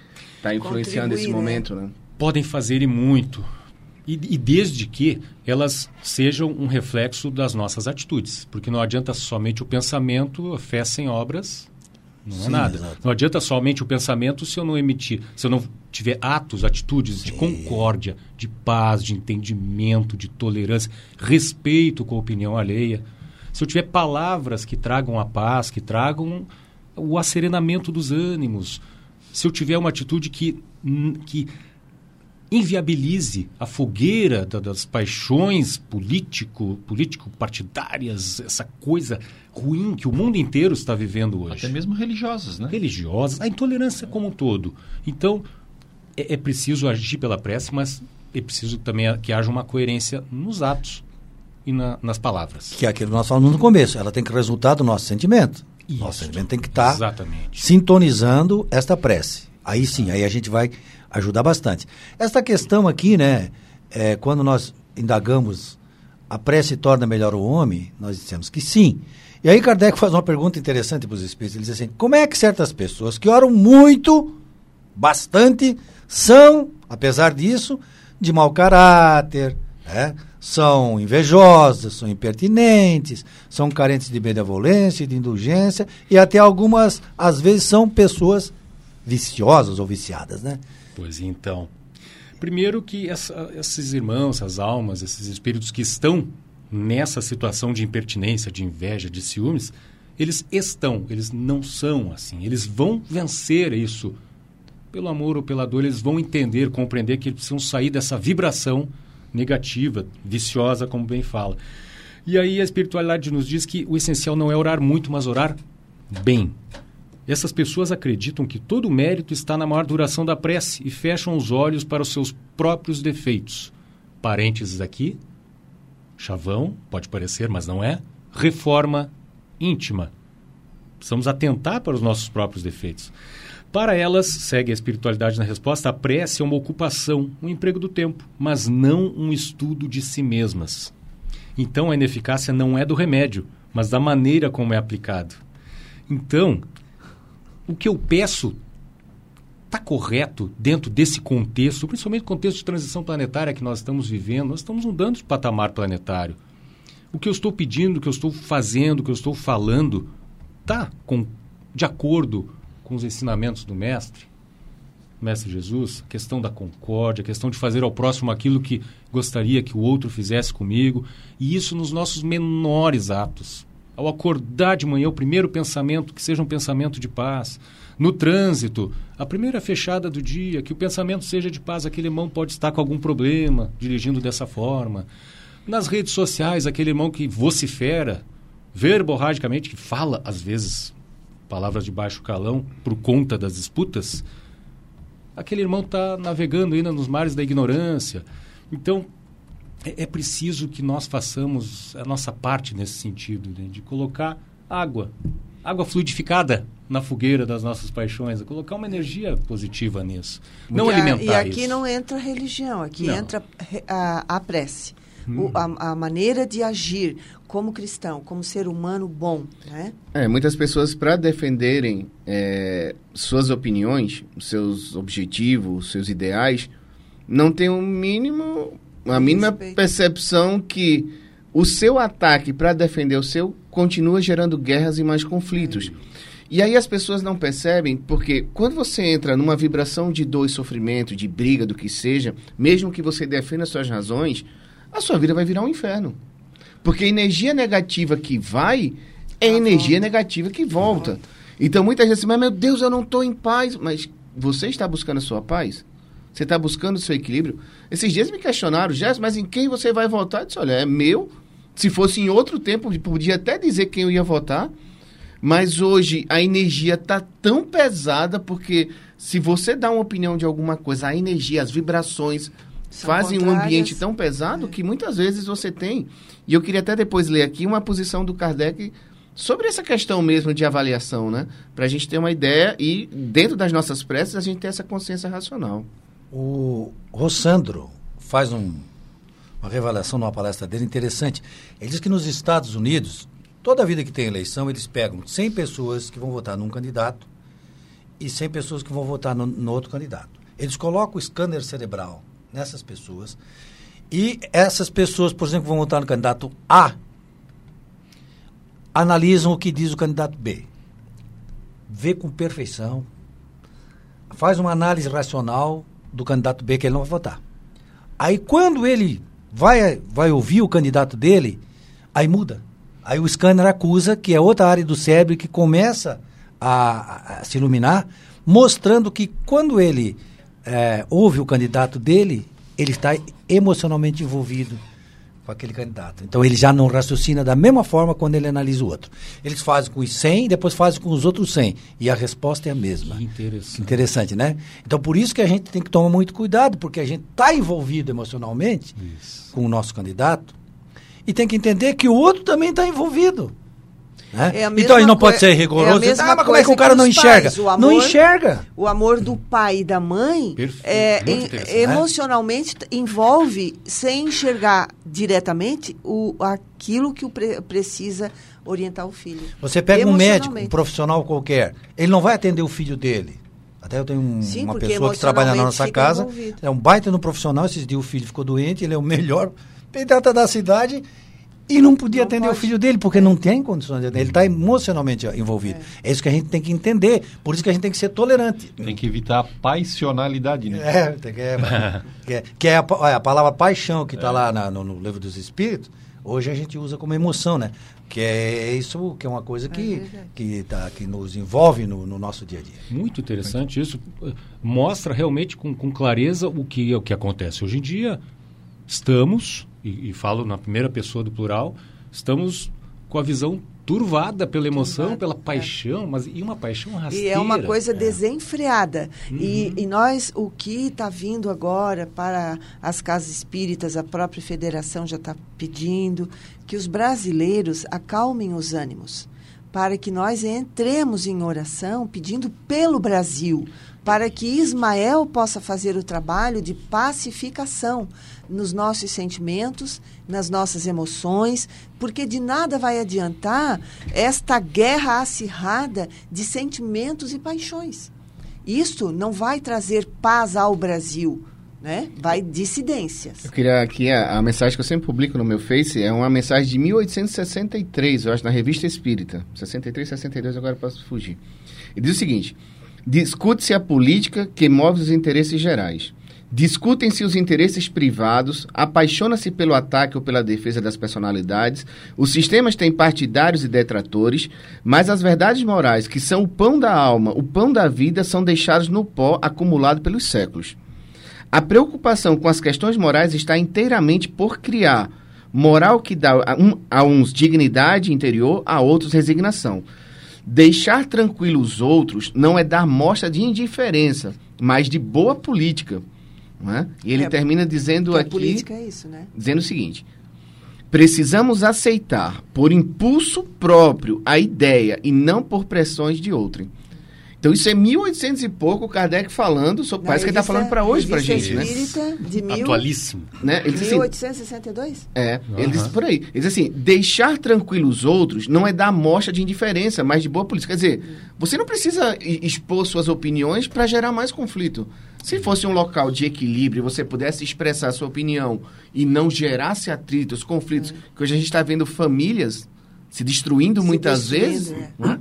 estar influenciando esse né? momento, né? podem fazer e muito. E, e desde que elas sejam um reflexo das nossas atitudes. Porque não adianta somente o pensamento, a fé sem obras, não é Sim, nada. exato. Não adianta somente o pensamento se eu não emitir, se eu não tiver atos, atitudes de concórdia, de paz, de entendimento, de tolerância, respeito com a opinião alheia. Se eu tiver palavras que tragam a paz, que tragam o acerenamento dos ânimos. Se eu tiver uma atitude que, hum, que inviabilize a fogueira da- das paixões político, político-partidárias, essa coisa ruim que o mundo inteiro está vivendo hoje. Até mesmo religiosas, né? Religiosas, a intolerância como um todo. Então, é, é preciso agir pela prece, mas é preciso também que haja uma coerência nos atos e na- nas palavras. Que é aquilo que nós falamos no começo, ela tem que resultar do nosso sentimento. Isso. Nosso sentimento tem que estar Exatamente. sintonizando esta prece. Aí sim, aí a gente vai ajudar bastante. Esta questão aqui, né, é, quando nós indagamos a prece torna melhor o homem, nós dissemos que sim. E aí Kardec faz uma pergunta interessante para os espíritos. Ele diz assim: como é que certas pessoas que oram muito, bastante, são, apesar disso, de mau caráter, né? São invejosas, são impertinentes, são carentes de benevolência de indulgência, e até algumas, às vezes, são pessoas viciosas ou viciadas, né? Pois então. Primeiro que essa- esses irmãos, essas almas, esses espíritos que estão nessa situação de impertinência, de inveja, de ciúmes, eles estão, eles não são assim. Eles vão vencer isso. Pelo amor ou pela dor, eles vão entender, compreender que eles precisam sair dessa vibração negativa, viciosa, como bem fala. E aí a espiritualidade nos diz que o essencial não é orar muito, mas orar bem. Essas pessoas acreditam que todo o mérito está na maior duração da prece e fecham os olhos para os seus próprios defeitos. Parênteses aqui, chavão, pode parecer, mas não é. Reforma íntima. Precisamos atentar para os nossos próprios defeitos. Para elas, segue a espiritualidade na resposta, a prece é uma ocupação, um emprego do tempo, mas não um estudo de si mesmas. Então a ineficácia não é do remédio, mas da maneira como é aplicado. Então, o que eu peço está correto dentro desse contexto, principalmente o contexto de transição planetária que nós estamos vivendo, nós estamos mudando de patamar planetário. O que eu estou pedindo, o que eu estou fazendo, o que eu estou falando, está de acordo com os ensinamentos do Mestre? Mestre Jesus, a questão da concórdia, a questão de fazer ao próximo aquilo que gostaria que o outro fizesse comigo, e isso nos nossos menores atos. Ao acordar de manhã, o primeiro pensamento que seja um pensamento de paz. No trânsito, a primeira fechada do dia, que o pensamento seja de paz. Aquele irmão pode estar com algum problema dirigindo dessa forma. Nas redes sociais, aquele irmão que vocifera verborragicamente, que fala, às vezes, palavras de baixo calão por conta das disputas, aquele irmão está navegando ainda nos mares da ignorância. Então, é, é, preciso que nós façamos a nossa parte nesse sentido, né? de colocar água, água fluidificada na fogueira das nossas paixões, colocar uma energia positiva nisso. Não e alimentar a, E aqui isso. não entra religião, aqui não. entra a, a prece. Hum. O, a, a, maneira de agir como cristão, como ser humano bom, né? É, muitas pessoas para defenderem é, suas opiniões, seus objetivos, seus ideais, não tem o um mínimo a mínima percepção que o seu ataque para defender o seu continua gerando guerras e mais conflitos. E aí as pessoas não percebem, porque quando você entra numa vibração de dor e sofrimento, de briga, do que seja, mesmo que você defenda suas razões, a sua vida vai virar um inferno. Porque a energia negativa que vai é a energia negativa que volta. Então muitas vezes, mas meu Deus, eu não estou em paz. Mas você está buscando a sua paz? Você está buscando o seu equilíbrio? Esses dias me questionaram, Jéssica, mas em quem você vai votar? Eu disse, olha, é meu. Se fosse em outro tempo, podia até dizer quem eu ia votar. Mas hoje a energia está tão pesada porque se você dá uma opinião de alguma coisa, a energia, as vibrações São fazem um ambiente tão pesado é. que muitas vezes você tem. E eu queria até depois ler aqui uma posição do Kardec sobre essa questão mesmo de avaliação, né? Para a gente ter uma ideia e dentro das nossas preces a gente ter essa consciência racional. O Rossandro faz um, uma revelação numa palestra dele interessante. Ele diz que nos Estados Unidos, toda vida que tem eleição, eles pegam 100 pessoas que vão votar num candidato e 100 pessoas que vão votar no, no outro candidato. Eles colocam o scanner cerebral nessas pessoas e essas pessoas, por exemplo, que vão votar no candidato A, analisam o que diz o candidato B. Vê com perfeição, faz uma análise racional do candidato B que ele não vai votar. Aí quando ele vai, vai ouvir o candidato dele, aí muda. Aí o scanner acusa que é outra área do cérebro que começa a, a se iluminar, mostrando que quando ele é, ouve o candidato dele, ele está emocionalmente envolvido com aquele candidato. Então ele já não raciocina da mesma forma quando ele analisa o outro. Eles fazem com os 100 e depois fazem com os outros 100. E a resposta é a mesma. Que interessante. interessante, né? Então por isso que a gente tem que tomar muito cuidado, porque a gente está envolvido emocionalmente isso. com o nosso candidato e tem que entender que o outro também está envolvido. Né? É então ele não pode ser rigoroso. É ah, mas como é que o cara não enxerga? Amor, não enxerga. O amor do pai e da mãe é, em, emocionalmente envolve, sem enxergar diretamente, o, aquilo que o pre, precisa orientar o filho. Você pega um médico, um profissional qualquer, ele não vai atender o filho dele. Até eu tenho um, Sim, uma pessoa que trabalha na nossa casa, envolvido. é um baita no profissional, esses dias o filho ficou doente, ele é o [LAUGHS] melhor pediatra da cidade E não podia Não atender o pode. filho dele, porque não tem condições de atender. Ele está emocionalmente envolvido. É. isso que a gente tem que entender. Por isso que a gente tem que ser tolerante. Tem que evitar a passionalidade, né? É, tem que é, [LAUGHS] que é, que é a, a palavra paixão que está lá na- no, no livro dos Espíritos, hoje a gente usa como emoção, né? Que é isso que é uma coisa que, que, tá, que nos envolve no, no nosso dia a dia. Muito interessante isso. Mostra realmente com, com clareza o que, o que acontece. Hoje em dia, estamos, e, e falo na primeira pessoa do plural, estamos com a visão turvada pela emoção, Turvada, pela é. paixão, mas e uma paixão E rasteira. é uma coisa É. desenfreada. E, Uhum. e nós, o que está vindo agora para as casas espíritas, a própria federação já está pedindo que os brasileiros acalmem os ânimos, para que nós entremos em oração pedindo pelo Brasil, para que Ismael possa fazer o trabalho de pacificação nos nossos sentimentos, nas nossas emoções, porque de nada vai adiantar esta guerra acirrada de sentimentos e paixões. Isto não vai trazer paz ao Brasil, né? Vai dissidências. Eu queria aqui, a, a mensagem que eu sempre publico no meu Face é uma mensagem de 1863, eu acho, na Revista Espírita. 63, 62, agora posso fugir. E diz o seguinte: discute-se a política que move os interesses gerais. Discutem-se os interesses privados, apaixona-se pelo ataque ou pela defesa das personalidades, os sistemas têm partidários e detratores, mas as verdades morais, que são o pão da alma, o pão da vida, são deixados no pó acumulado pelos séculos. A preocupação com as questões morais está inteiramente por criar moral que dá a, a uns dignidade interior, a outros resignação. Deixar tranquilos os outros não é dar mostra de indiferença, mas de boa política. é? E ele É, termina dizendo aqui política é isso, né? dizendo o seguinte: precisamos aceitar por impulso próprio a ideia e não por pressões de outrem. Então isso é 1800 e pouco, Kardec falando, sobre, parece que ele está falando para hoje para Revista gente, né? Espírita de mil, Atualíssimo. né? Ele diz assim, 1862? é, ele diz Aham. por aí. Ele diz assim: deixar tranquilos os outros não é dar mostra de indiferença, mas de boa política. Quer dizer, você não precisa expor suas opiniões para gerar mais conflito. Se fosse um local de equilíbrio, você pudesse expressar sua opinião e não gerasse atritos, conflitos, que hoje a gente está vendo famílias se destruindo Se muitas destruindo, vezes. né?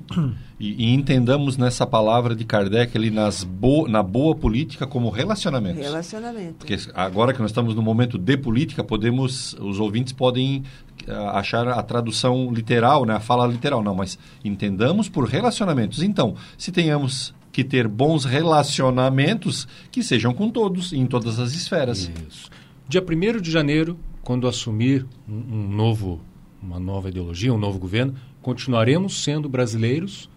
E, e entendamos nessa palavra de Kardec ali nas bo na boa política como relacionamentos. Relacionamento. Porque agora que nós estamos no momento de política, podemos, os ouvintes podem ah, achar a tradução literal, né, a fala literal, não, mas entendamos por relacionamentos. Então, se tenhamos que ter bons relacionamentos, que sejam com todos, em todas as esferas. Isso. Dia 1 de janeiro, quando assumir um, um novo, uma nova ideologia, um novo governo, continuaremos sendo brasileiros,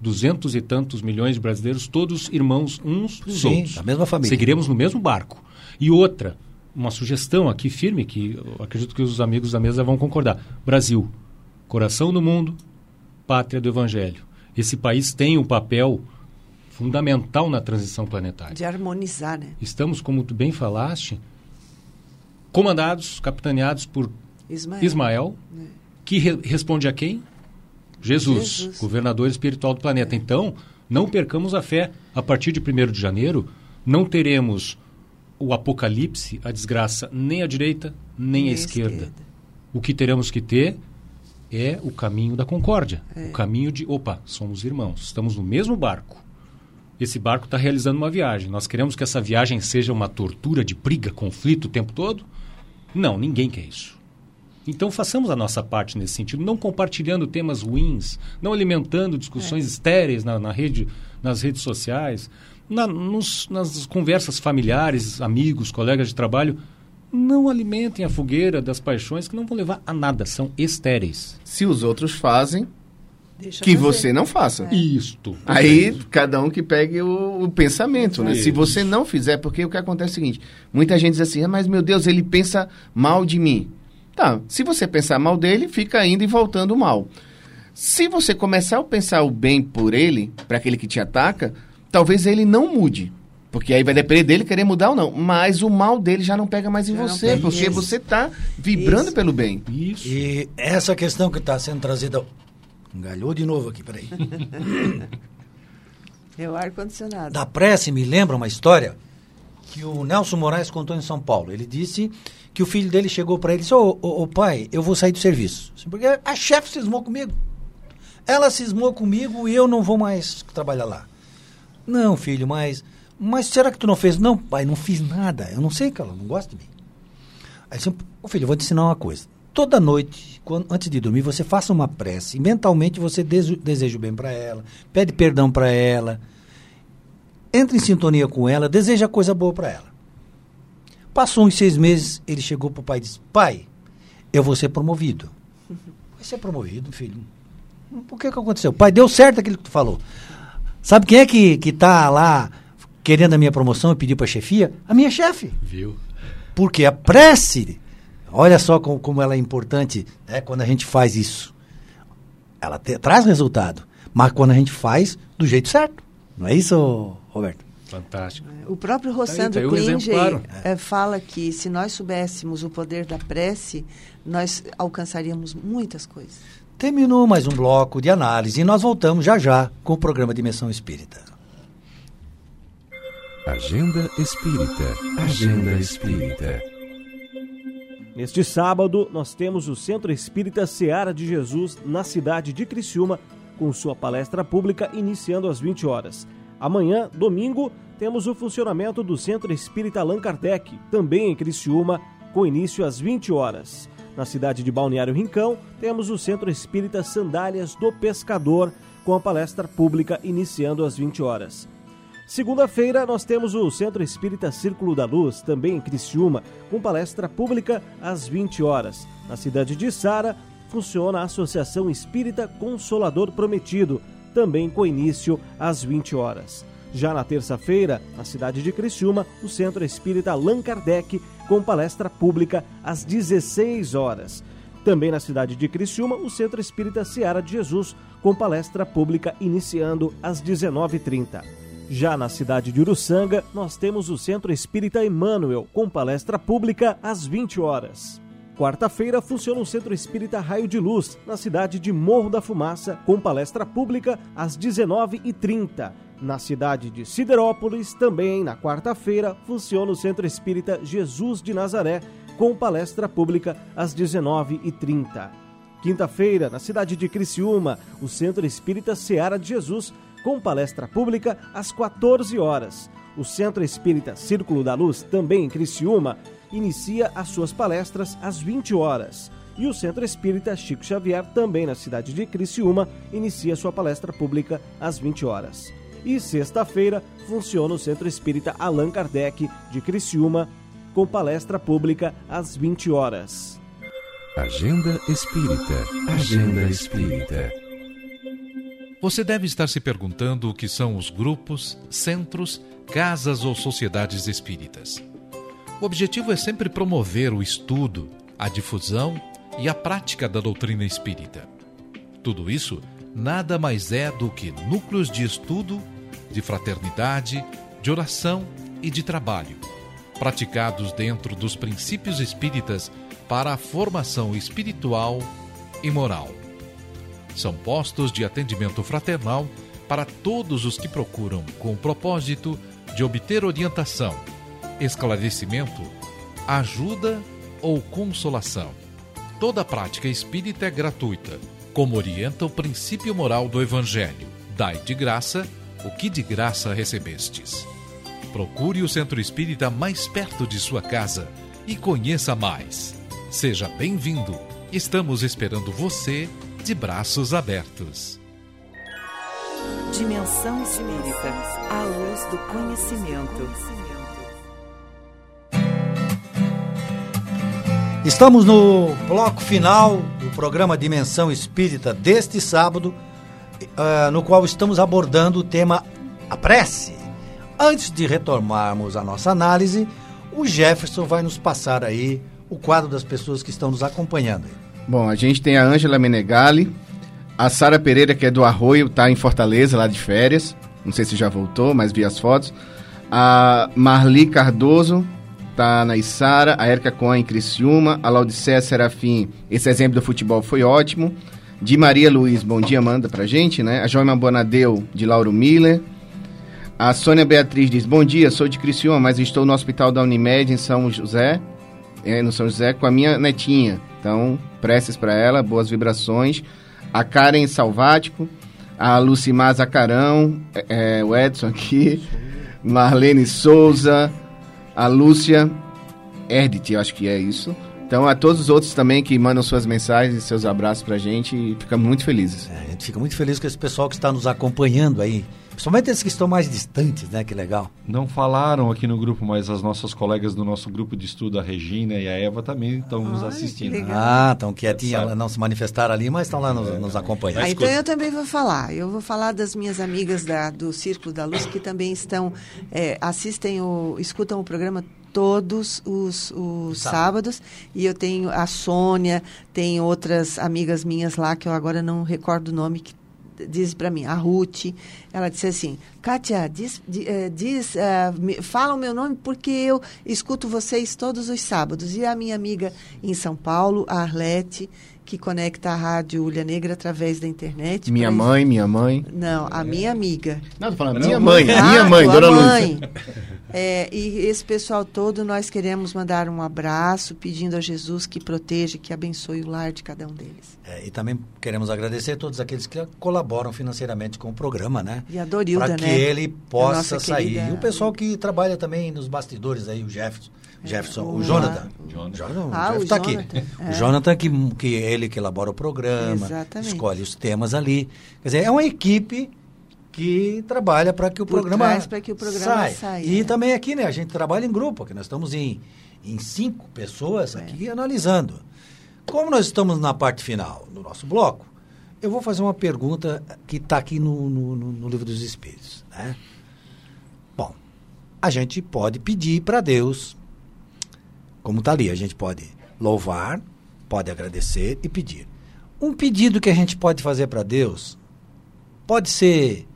duzentos e tantos milhões de brasileiros, todos irmãos uns dos Sim, outros. da mesma família. Seguiremos no mesmo barco. E outra, uma sugestão aqui firme, que eu acredito que os amigos da mesa vão concordar. Brasil, coração do mundo, pátria do evangelho. Esse país tem um papel fundamental na transição planetária. De harmonizar, né? Estamos, como tu bem falaste, comandados, capitaneados por Ismael. Ismael, que re- responde a quem? Jesus, Jesus. governador espiritual do planeta. Então, não percamos a fé. A partir de 1 de janeiro, não teremos o apocalipse, a desgraça, nem à direita, nem, à esquerda. O que teremos que ter é o caminho da concórdia. O caminho de, opa, somos irmãos, estamos no mesmo barco. Esse barco está realizando uma viagem. Nós queremos que essa viagem seja uma tortura de briga, conflito o tempo todo? Não, ninguém quer isso. Então façamos a nossa parte nesse sentido, não compartilhando temas ruins, não alimentando discussões estéreis na, na rede, nas redes sociais, na- nos- nas conversas familiares, amigos, colegas de trabalho. Não alimentem a fogueira das paixões que não vão levar a nada, são estéreis. Se os outros fazem, Deixa que fazer. você não faça. Isto. Aí, cada um que pegue o, o pensamento, né? Isso. Se você não fizer, porque o que acontece é o seguinte, muita gente diz assim, ah, mas meu Deus, ele pensa mal de mim. Tá, se você pensar mal dele, fica indo e voltando mal. Se você começar a pensar o bem por ele, para aquele que te ataca, talvez ele não mude. Porque aí vai depender dele querer mudar ou não. Mas o mal dele já não pega mais em Já você, porque Isso. você tá vibrando Isso. pelo bem. Isso. E essa questão que está sendo trazida. Engalhou de novo aqui, peraí. [LAUGHS] É o ar-condicionado. Da prece me lembra uma história que o Nelson Moraes contou em São Paulo. Ele disse que o filho dele chegou para ele e disse: Ô, pai, eu vou sair do serviço. Assim, Porque a chefe cismou comigo. Ela cismou comigo e eu não vou mais trabalhar lá. Não, filho, mas. Mas será que tu não fez? Não, pai, não fiz nada. Eu não sei que ela não gosta de mim. Aí assim, ô filho, eu vou te ensinar uma coisa. Toda noite, quando, antes de dormir, você faça uma prece. E mentalmente você deseja o bem para ela, pede perdão para ela, entra em sintonia com ela, deseja coisa boa para ela. Passou uns seis meses, ele chegou para o pai e disse: Pai, eu vou ser promovido. [LAUGHS] Vai ser promovido, filho. Por que que aconteceu? Pai, deu certo aquilo que tu falou. Sabe quem é que, que tá lá querendo a minha promoção e pediu para chefia? A minha chefe. Viu? Porque a prece, olha só como, como ela é importante né, quando a gente faz isso. Ela te- traz resultado, mas quando a gente faz do jeito certo. Não é isso, Roberto? Fantástico. O próprio Tá aí, Rossandro tá aí um eh, fala que se nós soubéssemos o poder da prece, nós alcançaríamos muitas coisas. Terminou mais um bloco de análise e nós voltamos já já com o programa Dimensão Espírita. Agenda Espírita. Agenda Espírita. Neste sábado, nós temos o Centro Espírita Seara de Jesus na cidade de Criciúma, com sua palestra pública iniciando às 20 horas. Amanhã, domingo, temos o funcionamento do Centro Espírita Allan Kardec, também em Criciúma, com início às 20 horas. Na cidade de Balneário Rincão, temos o Centro Espírita Sandálias do Pescador, com a palestra pública iniciando às 20 horas. Segunda-feira, nós temos o Centro Espírita Círculo da Luz, também em Criciúma, com palestra pública às 20 horas. Na cidade de Sara, funciona a Associação Espírita Consolador Prometido, também com início às 20 horas. Já na terça-feira, na cidade de Criciúma, o Centro Espírita Allan Kardec, com palestra pública às 16 horas. Também na cidade de Criciúma, o Centro Espírita Seara de Jesus, com palestra pública iniciando às 19h30. Já na cidade de Uruçanga, nós temos o Centro Espírita Emmanuel, com palestra pública às 20 horas. Quarta-feira funciona o Centro Espírita Raio de Luz, na cidade de Morro da Fumaça, com palestra pública às 19h30. Na cidade de Siderópolis, também na quarta-feira, funciona o Centro Espírita Jesus de Nazaré, com palestra pública às 19h30. Quinta-feira, na cidade de Criciúma, o Centro Espírita Seara de Jesus, com palestra pública às 14 horas. O Centro Espírita Círculo da Luz, também em Criciúma, inicia as suas palestras às 20 horas. E o Centro Espírita Chico Xavier, também na cidade de Criciúma, inicia sua palestra pública às 20 horas. E sexta-feira funciona o Centro Espírita Allan Kardec de Criciúma, com palestra pública às 20 horas. Agenda Espírita. Agenda Espírita. Você deve estar se perguntando o que são os grupos, centros, casas ou sociedades espíritas. O objetivo é sempre promover o estudo, a difusão e a prática da doutrina espírita. Tudo isso nada mais é do que núcleos de estudo, de fraternidade, de oração e de trabalho, praticados dentro dos princípios espíritas para a formação espiritual e moral. São postos de atendimento fraternal para todos os que procuram com o propósito de obter orientação, esclarecimento, ajuda ou consolação. Toda prática espírita é gratuita, como orienta o princípio moral do Evangelho. Dai de graça o que de graça recebestes. Procure o centro espírita mais perto de sua casa e conheça mais. Seja bem-vindo. Estamos esperando você de braços abertos. Dimensão Espírita, a luz do conhecimento. Estamos no bloco final do programa Dimensão Espírita deste sábado, eh, no qual estamos abordando o tema a prece. Antes de retomarmos a nossa análise, o Jefferson vai nos passar aí o quadro das pessoas que estão nos acompanhando. Bom, a gente tem a Ângela Menegali, a Sara Pereira, que é do Arroio, tá em Fortaleza, lá de férias. Não sei se já voltou, mas vi as fotos. A Marli Cardoso, tá na Isara. A Erika Cohen em Criciúma. A Laudicea Serafim, esse exemplo do futebol foi ótimo. De Maria Luiz, bom dia, manda pra gente, né? A Joima Bonadeu, de Lauro Miller. A Sônia Beatriz diz: Bom dia, sou de Criciúma, mas estou no hospital da Unimed em São José, é, no São José, com a minha netinha. Então, preces para ela, boas vibrações. A Karen Salvático, a Lucimar Zacarão, é, o Edson aqui, [LAUGHS] Marlene Souza, a Lúcia Erdit, eu acho que é isso. Então, a todos os outros também que mandam suas mensagens e seus abraços pra gente e ficamos muito felizes. É, a gente fica muito feliz com esse pessoal que está nos acompanhando aí. Principalmente esses que estão mais distantes, né? Que legal. Não falaram aqui no grupo, mas as nossas colegas do nosso grupo de estudo, a Regina e a Eva, também estão nos assistindo. Ah, estão quietinhas, não se manifestaram ali, mas estão lá nos, nos acompanhando. Ah, então eu também vou falar. Eu vou falar das minhas amigas da, do Círculo da Luz que também estão, é, assistem, o, escutam o programa todos os, os sábados. E eu tenho a Sônia, tem outras amigas minhas lá que eu agora não recordo o nome, que diz para mim, a Ruth, ela disse assim, Kátia, diz, eh, diz uh, fala o meu nome porque eu escuto vocês todos os sábados. E a minha amiga em São Paulo, a Arlete, que conecta a Rádio Ulha Negra através da internet. Minha mãe, minha mãe. Não, a minha amiga. Não, tô falando minha mãe, ah, minha mãe, dona mãe. É, e esse pessoal todo, nós queremos mandar um abraço, pedindo a Jesus que proteja, que abençoe o lar de cada um deles. É, e também queremos agradecer a todos aqueles que colaboram financeiramente com o programa, né? E a Dorilda, né? Para que ele possa sair. Querida... E o pessoal que trabalha também nos bastidores aí, o Jefferson. Jefferson, o, o Jonathan. Jonathan. Jonathan. Ah, o, tá aqui. É. O Jonathan que, que ele que elabora o programa, Exatamente. escolhe os temas ali. Quer dizer, é uma equipe que trabalha para que o Por programa para que o programa saia. saia. E é. também aqui, né, a gente trabalha em grupo, que nós estamos em, em cinco pessoas é. aqui analisando. Como nós estamos na parte final do nosso bloco, eu vou fazer uma pergunta que está aqui no, no, no, livro dos Espíritos, né? Bom, a gente pode pedir para Deus como está ali. A gente pode louvar, pode agradecer e pedir. Um pedido que a gente pode fazer para Deus pode ser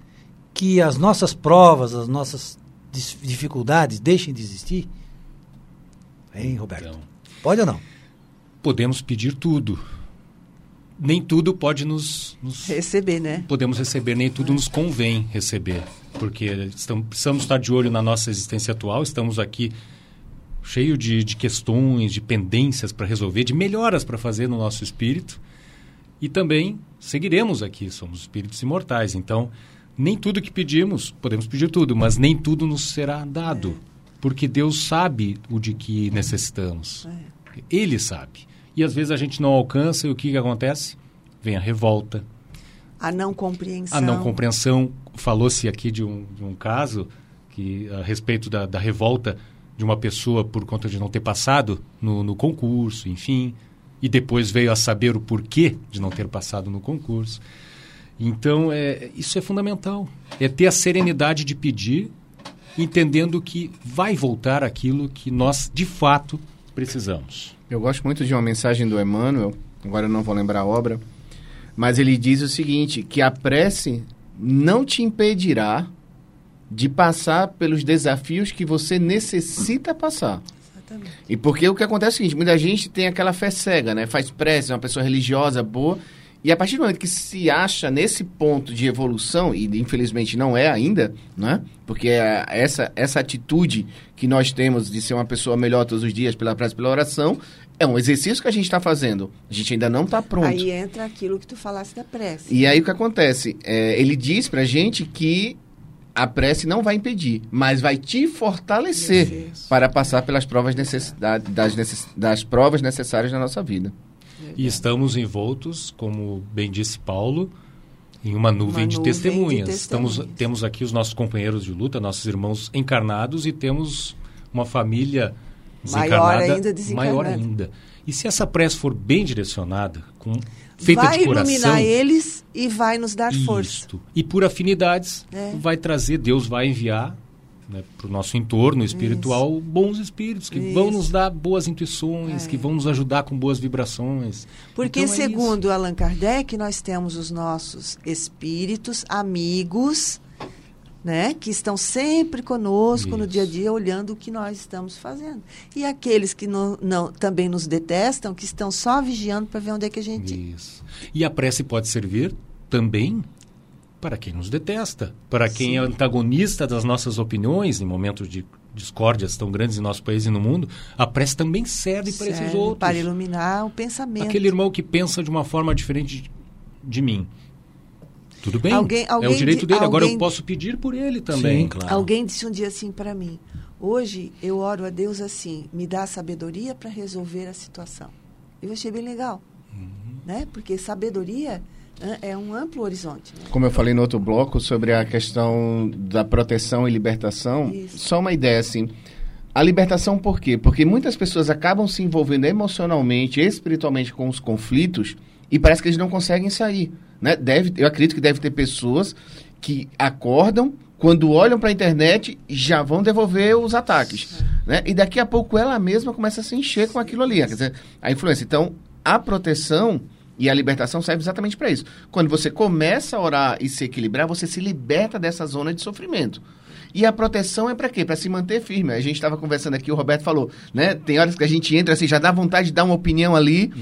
que as nossas provas, as nossas dificuldades deixem de existir? Hein, Roberto? Então, pode ou não? Podemos pedir tudo. Nem tudo pode nos, nos, receber, né? Podemos receber, nem tudo nos convém receber, porque estamos, precisamos estar de olho na nossa existência atual. Estamos aqui cheio de, de questões, de pendências para resolver, de melhoras para fazer no nosso espírito. E também seguiremos aqui, somos espíritos imortais. Então, nem tudo que pedimos, podemos pedir tudo, mas nem tudo nos será dado. É. Porque Deus sabe o de que necessitamos. É. Ele sabe. E às vezes a gente não alcança e o que, que acontece? Vem a revolta. A não compreensão. A não compreensão. Falou-se aqui de um, de um caso que a respeito da, da revolta de uma pessoa por conta de não ter passado no, no concurso, enfim, e depois veio a saber o porquê de não ter passado no concurso. Então, é, isso é fundamental. É ter a serenidade de pedir, entendendo que vai voltar aquilo que nós, de fato, precisamos. Eu gosto muito de uma mensagem do Emmanuel, agora eu não vou lembrar a obra, mas ele diz o seguinte, que a prece não te impedirá de passar pelos desafios que você necessita passar. Exatamente. E porque o que acontece é o seguinte, muita gente tem aquela fé cega, né? Faz prece, é uma pessoa religiosa, boa, e a partir do momento que se acha nesse ponto de evolução, e infelizmente não é ainda, né? Porque é essa, essa atitude que nós temos de ser uma pessoa melhor todos os dias pela prece pela oração, é um exercício que a gente está fazendo. A gente ainda não está pronto. Aí entra aquilo que tu falaste da prece. E aí o que acontece? É, ele diz pra gente que a prece não vai impedir, mas vai te fortalecer para passar pelas provas necessidade, das, necess, das provas necessárias na nossa vida. E estamos envoltos, como bem disse Paulo, em uma nuvem, uma de, nuvem testemunhas. de, testemunhas. Estamos, temos aqui os nossos companheiros de luta, nossos irmãos encarnados e temos uma família maior ainda, maior ainda. E se essa prece for bem direcionada, com feita vai de coração. iluminar eles e vai nos dar isto. força. E por afinidades, é. vai trazer, Deus vai enviar né, para o nosso entorno espiritual Isso. bons espíritos que Isso. vão nos dar boas intuições, é. que vão nos ajudar com boas vibrações. Porque, então, é segundo Allan Kardec, nós temos os nossos espíritos, amigos, né, que estão sempre conosco Isso. no dia a dia, olhando o que nós estamos fazendo. E aqueles que não, não também nos detestam, que estão só vigiando para ver onde é que a gente. Isso. E a prece pode servir também para quem nos detesta, para quem Sim. é antagonista das nossas opiniões em momentos de discórdias tão grandes em nosso país e no mundo, a prece também serve, serve para esses outros. Para iluminar o pensamento. Aquele irmão que pensa de uma forma diferente de, de mim. Tudo bem, alguém, alguém é o direito dele. Agora eu posso pedir por ele também, Sim, claro. Alguém disse um dia assim para mim: hoje eu oro a Deus assim, me dá sabedoria para resolver a situação. Eu achei bem legal, uhum. né? Porque sabedoria é um amplo horizonte. Né? Como eu falei no outro bloco sobre a questão da proteção e libertação, Isso. só uma ideia assim. A libertação por quê? Porque muitas pessoas acabam se envolvendo emocionalmente, espiritualmente com os conflitos e parece que eles não conseguem sair. Né? Deve, eu acredito que deve ter pessoas que acordam, quando olham para a internet, já vão devolver os ataques. Né? E daqui a pouco ela mesma começa a se encher com aquilo ali. Quer dizer, a influência. Então, a proteção e a libertação serve exatamente para isso. Quando você começa a orar e se equilibrar, você se liberta dessa zona de sofrimento. E a proteção é para quê? Para se manter firme. A gente estava conversando aqui, o Roberto falou, né? Tem horas que a gente entra assim, já dá vontade de dar uma opinião ali,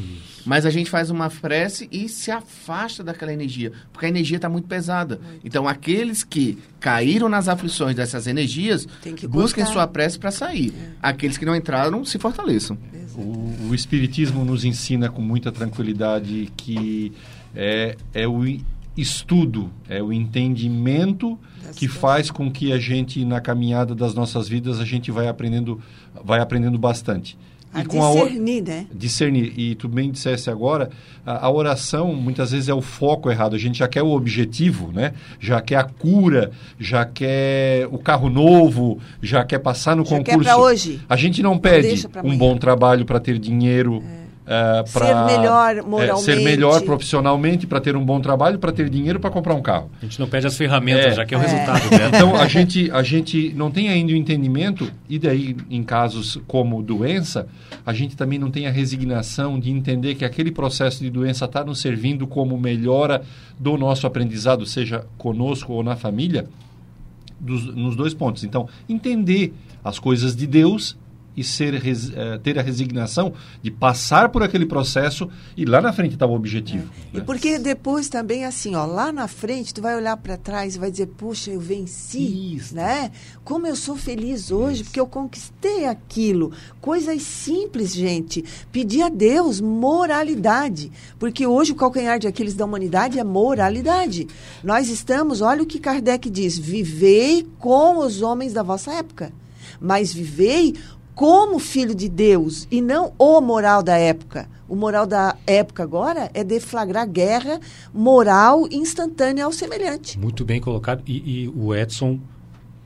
mas a gente faz uma prece e se afasta daquela energia, porque a energia está muito pesada. Então, aqueles que caíram nas aflições dessas energias, busquem sua prece para sair. É. Aqueles que não entraram, se fortaleçam. O, o, Espiritismo nos ensina com muita tranquilidade que é, é o estudo, é o entendimento que faz com que a gente, na caminhada das nossas vidas, a gente vai aprendendo, vai aprendendo bastante. A e com discernir, a, né? Discernir. E tu bem dissesse agora, a, a, oração muitas vezes é o foco errado. A gente já quer o objetivo, né? Já quer a cura, já quer o carro novo, já quer passar no já concurso. Quer hoje. A gente não pede um bom trabalho para ter dinheiro. É Uh, ser melhor moralmente. É, ser melhor profissionalmente para ter um bom trabalho, para ter dinheiro para comprar um carro. A gente não pede as ferramentas, é, já que é o é. resultado dela. Então a gente, a gente não tem ainda o entendimento, e daí em casos como doença, a gente também não tem a resignação de entender que aquele processo de doença está nos servindo como melhora do nosso aprendizado, seja conosco ou na família, dos, nos dois pontos. Então, entender as coisas de Deus e ser, uh, ter a resignação de passar por aquele processo e lá na frente está o objetivo. É. Né? E porque depois também assim, ó, lá na frente tu vai olhar para trás e vai dizer, puxa, eu venci, Isso. né? Como eu sou feliz hoje Isso. porque eu conquistei aquilo. Coisas simples, gente. Pedir a Deus moralidade, porque hoje o calcanhar de Aquiles da humanidade é moralidade. Nós estamos, olha o que Kardec diz, vivei com os homens da vossa época mas vivei como filho de Deus e não o moral da época. O moral da época agora é deflagrar guerra moral instantânea ao semelhante. Muito bem colocado. E, e o Edson,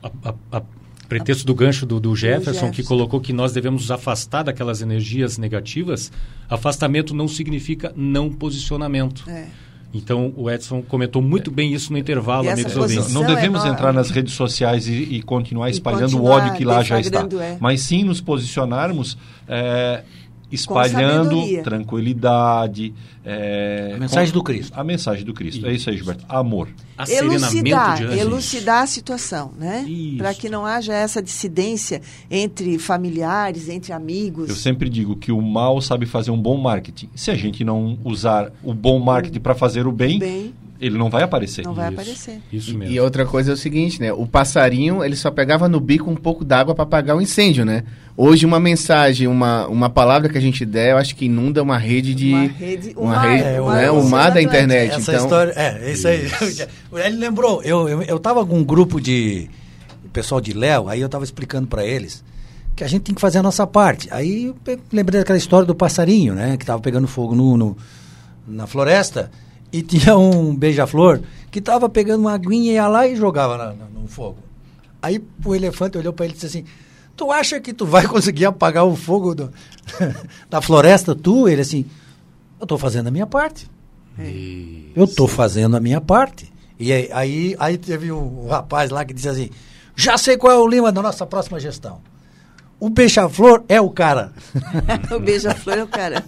a, a, a pretexto do gancho do, do, Jefferson, Jefferson, que colocou que nós devemos nos afastar daquelas energias negativas, afastamento não significa não posicionamento. É. Então, o Edson comentou muito bem isso no intervalo, amigos ouvintes. Não devemos é entrar nas redes sociais e, e continuar espalhando continuar o ódio que lá já está. É. Mas sim nos posicionarmos é, espalhando tranquilidade. É, a mensagem com, do Cristo. A mensagem do Cristo. Isso. É isso aí, Gilberto. Amor. Elucidar, elucidar a situação, né? Para que não haja essa dissidência entre familiares, entre amigos. Eu sempre digo que o mal sabe fazer um bom marketing. Se a gente não usar o bom marketing para fazer o bem, bem ele não vai aparecer. Não vai Isso. aparecer. Isso mesmo. E, outra coisa é o seguinte, né? O passarinho, ele só pegava no bico um pouco d'água para apagar o incêndio, né? Hoje uma mensagem, uma, uma palavra que a gente der, eu acho que inunda uma rede de uma rede, uma, uma rede, é, né? um mar da internet. Essa então... história, é, isso aí. [LAUGHS] Ele lembrou, eu, eu, eu tava com um grupo de pessoal de Léo, aí eu tava explicando para eles que a gente tem que fazer a nossa parte. Aí eu lembrei daquela história do passarinho, né, que tava pegando fogo no, no na floresta e tinha um beija-flor que tava pegando uma aguinha, ia lá e jogava na, na, no fogo. Aí o elefante olhou para ele e disse assim: Tu acha que tu vai [LAUGHS] conseguir apagar o fogo do, [LAUGHS] da floresta, tu? Ele assim: Eu estou fazendo a minha parte. E... Eu estou fazendo a minha parte. E aí, aí, aí teve um, um rapaz lá que disse assim: Já sei qual é o lima da nossa próxima gestão. O beija-flor é o cara. [LAUGHS] o beija-flor é o cara.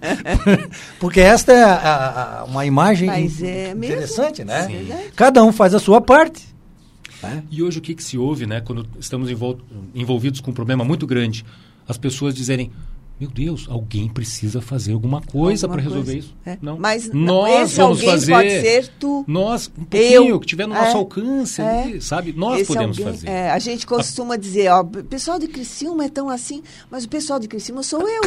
[LAUGHS] Porque esta é a, a, uma imagem é interessante, mesmo? né? Sim. Cada um faz a sua parte. Né? E hoje o que, que se ouve, né? Quando estamos envol envolvidos com um problema muito grande, as pessoas dizerem, meu Deus, alguém precisa fazer alguma coisa para resolver isso. É. Não. Mas nós esse vamos alguém fazer. pode ser tu. Nós, um pouquinho, eu. que tiver no É. nosso alcance, É. ali, sabe? Nós Esse podemos alguém- fazer. é, a gente costuma dizer, ó, o pessoal de Criciúma é tão assim, mas o pessoal de Criciúma sou eu.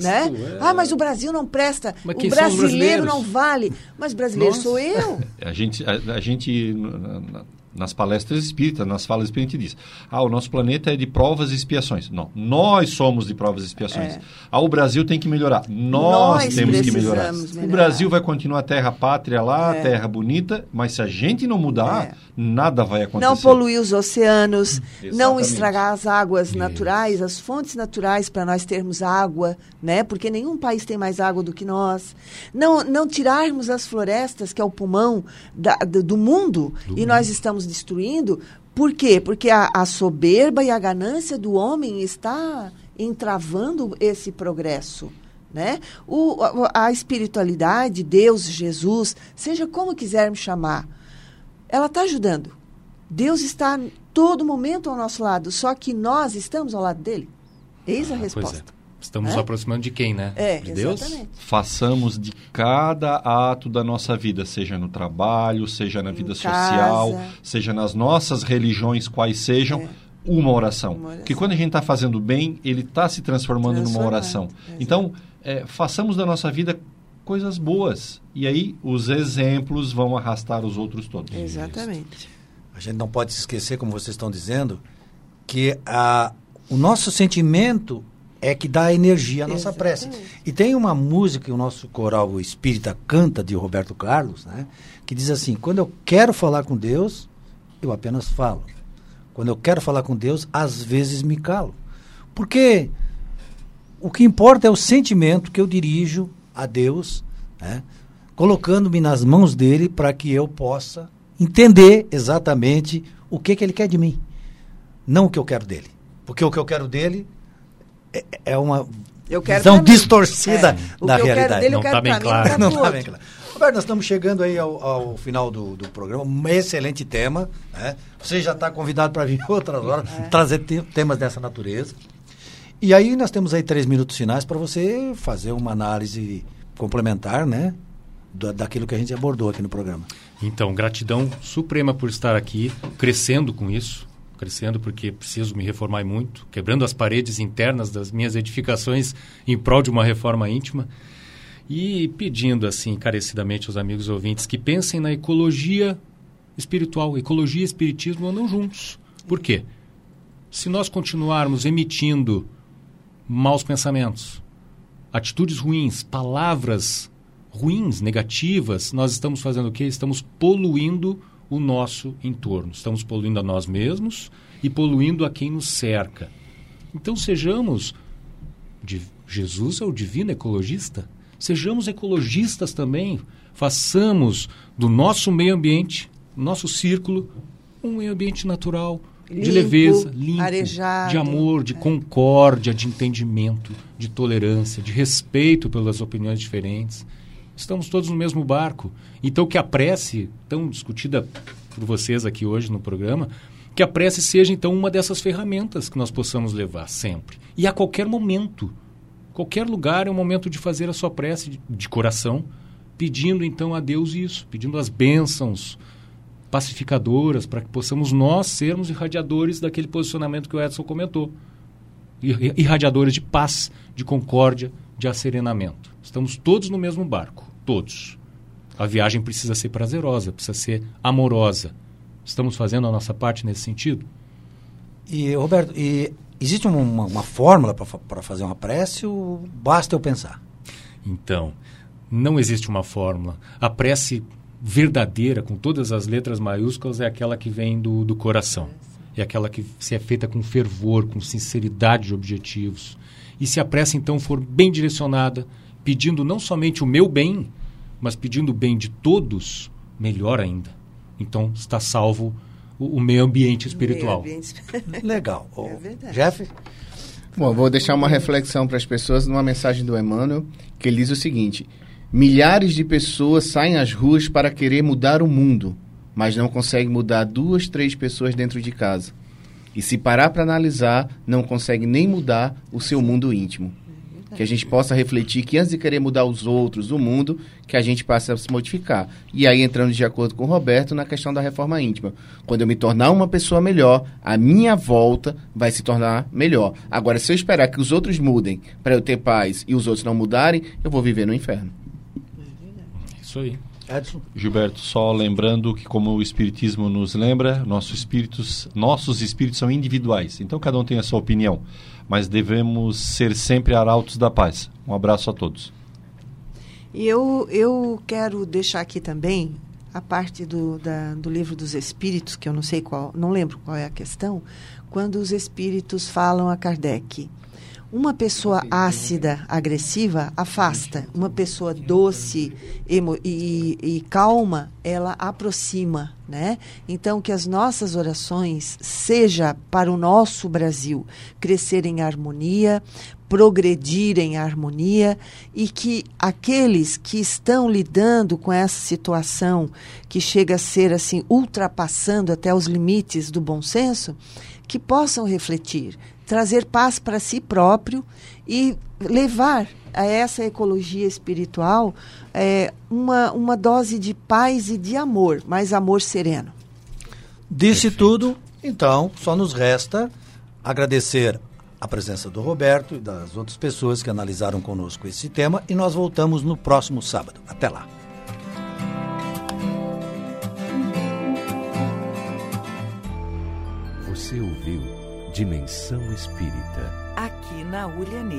né? é. Ah, mas o Brasil não presta, Mas o brasileiro não vale. Mas brasileiro Nós? sou eu. [LAUGHS] A gente, a, a gente na- na- nas palestras espíritas, nas falas espíritas, a gente diz: ah, o nosso planeta é de provas e expiações. Não, nós somos de provas e expiações. É. Ah, o Brasil tem que melhorar. Nós, Nós temos que melhorar. melhorar. O Brasil vai continuar terra pátria lá, É. terra bonita, mas se a gente não mudar, nada vai acontecer. Não poluir os oceanos, não estragar as águas naturais, as fontes naturais para nós termos água, né? Porque nenhum país tem mais água do que nós. Não, não tirarmos as florestas, que é o pulmão da- do, do mundo, e nós estamos destruindo. Por quê? Porque a, a soberba e a ganância do homem está entravando esse progresso. Né? O, a, a espiritualidade, Deus, Jesus, seja como quisermos chamar, ela está ajudando. Deus está em todo momento ao nosso lado, só que nós estamos ao lado dele. Eis a Pois resposta. É. Estamos É? nos aproximando de quem, né? É, de Deus? exatamente. Façamos de cada ato da nossa vida, seja no trabalho, seja na vida casa. social, seja nas nossas religiões, quais sejam, uma, oração. Uma oração. Porque quando a gente está fazendo bem, ele está se transformando numa oração. exato. Então, é, façamos da nossa vida coisas boas. E aí, os exemplos vão arrastar os outros todos. Exatamente. A gente não pode se esquecer, como vocês estão dizendo, que a, o nosso sentimento é que dá energia à nossa prece. E tem uma música que o nosso coral espírita canta, de Roberto Carlos, né, que diz assim: quando eu quero falar com Deus, eu apenas falo. Quando eu quero falar com Deus, às vezes me calo. Porque o que importa é o sentimento que eu dirijo a Deus, né, colocando-me nas mãos dele para que eu possa entender exatamente o que, que ele quer de mim. Não o que eu quero dele. Porque o que eu quero dele é, é uma Eu quero visão distorcida É. Da realidade. dele, Não quero tá bem claro. não tá bem claro. Roberto, nós estamos chegando aí ao, ao final do, do programa. Um excelente tema. Né? Você já está convidado para vir [LAUGHS] outras horas, É. trazer te- temas dessa natureza. E aí nós temos aí três minutos finais para você fazer uma análise complementar, né? da- daquilo que a gente abordou aqui no programa. Então, gratidão suprema por estar aqui, crescendo com isso, crescendo porque preciso me reformar muito, quebrando as paredes internas das minhas edificações em prol de uma reforma íntima e pedindo assim encarecidamente aos amigos ouvintes que pensem na ecologia espiritual. Ecologia e espiritismo andam juntos. Por quê? Se nós continuarmos emitindo maus pensamentos, atitudes ruins, palavras ruins, negativas, nós estamos fazendo o quê? Estamos poluindo o nosso entorno. Estamos poluindo a nós mesmos e poluindo a quem nos cerca. Então sejamos de Jesus é o divino ecologista. Sejamos ecologistas também. Façamos do nosso meio ambiente, nosso círculo, um meio ambiente natural, de Limpo, leveza, limpo, arejado. de amor, de concórdia, de entendimento, de tolerância, de respeito pelas opiniões diferentes. Estamos todos no mesmo barco. Então que a prece, tão discutida por vocês aqui hoje no programa, que a prece seja então uma dessas ferramentas que nós possamos levar sempre. E a qualquer momento. Qualquer lugar é o momento de fazer a sua prece de, de coração, pedindo então a Deus isso, pedindo as bênçãos pacificadoras para que possamos nós sermos irradiadores daquele posicionamento que o Edson comentou. Ir- Irradiadores de paz, de concórdia, de asserenamento. Estamos todos no mesmo barco, todos. A viagem precisa ser prazerosa, precisa ser amorosa. Estamos fazendo a nossa parte nesse sentido? E, Roberto, e existe uma, uma, uma fórmula para fazer uma prece ou basta eu pensar? Então, não existe uma fórmula. A prece verdadeira, com todas as letras maiúsculas, é aquela que vem do, do coração. É aquela que se é feita com fervor, com sinceridade de objetivos. E se a prece, então, for bem direcionada, pedindo não somente o meu bem, mas pedindo o bem de todos, melhor ainda. Então, está salvo o, o meio ambiente espiritual. Meio ambiente- [LAUGHS] Legal. É verdade. Jeff? Bom, vou deixar uma reflexão para as pessoas numa mensagem do Emmanuel, que ele diz o seguinte: Milhares de pessoas saem às ruas para querer mudar o mundo, mas não conseguem mudar duas, três pessoas dentro de casa. E se parar para analisar, não consegue nem mudar o seu mundo íntimo. Que a gente possa refletir que antes de querer mudar os outros, o mundo, que a gente passe a se modificar. E aí, entrando de acordo com o Roberto, na questão da reforma íntima. Quando eu me tornar uma pessoa melhor, a minha volta vai se tornar melhor. Agora, se eu esperar que os outros mudem para eu ter paz e os outros não mudarem, eu vou viver no inferno. Isso aí. Edson? Gilberto, só lembrando que como o espiritismo nos lembra, nossos espíritos, nossos espíritos são individuais. Então cada um tem a sua opinião, mas devemos ser sempre arautos da paz. Um abraço a todos. E eu, eu quero deixar aqui também a parte do, da, do livro dos espíritos, que eu não sei qual, não lembro qual é a questão, quando os espíritos falam a Kardec. Uma pessoa ácida, agressiva, afasta. Uma pessoa doce emo, e, e, calma, ela aproxima, né? Então, que as nossas orações seja para o nosso Brasil crescer em harmonia, progredir em harmonia e que aqueles que estão lidando com essa situação que chega a ser assim ultrapassando até os limites do bom senso, que possam refletir, trazer paz para si próprio e levar a essa ecologia espiritual é, uma, uma dose de paz e de amor, mas amor sereno. Disse Perfeito. tudo, então só nos resta agradecer a presença do Roberto e das outras pessoas que analisaram conosco esse tema e nós voltamos no próximo sábado. Até lá. Você ouviu Dimensão Espírita. Aqui na Ulha Negra.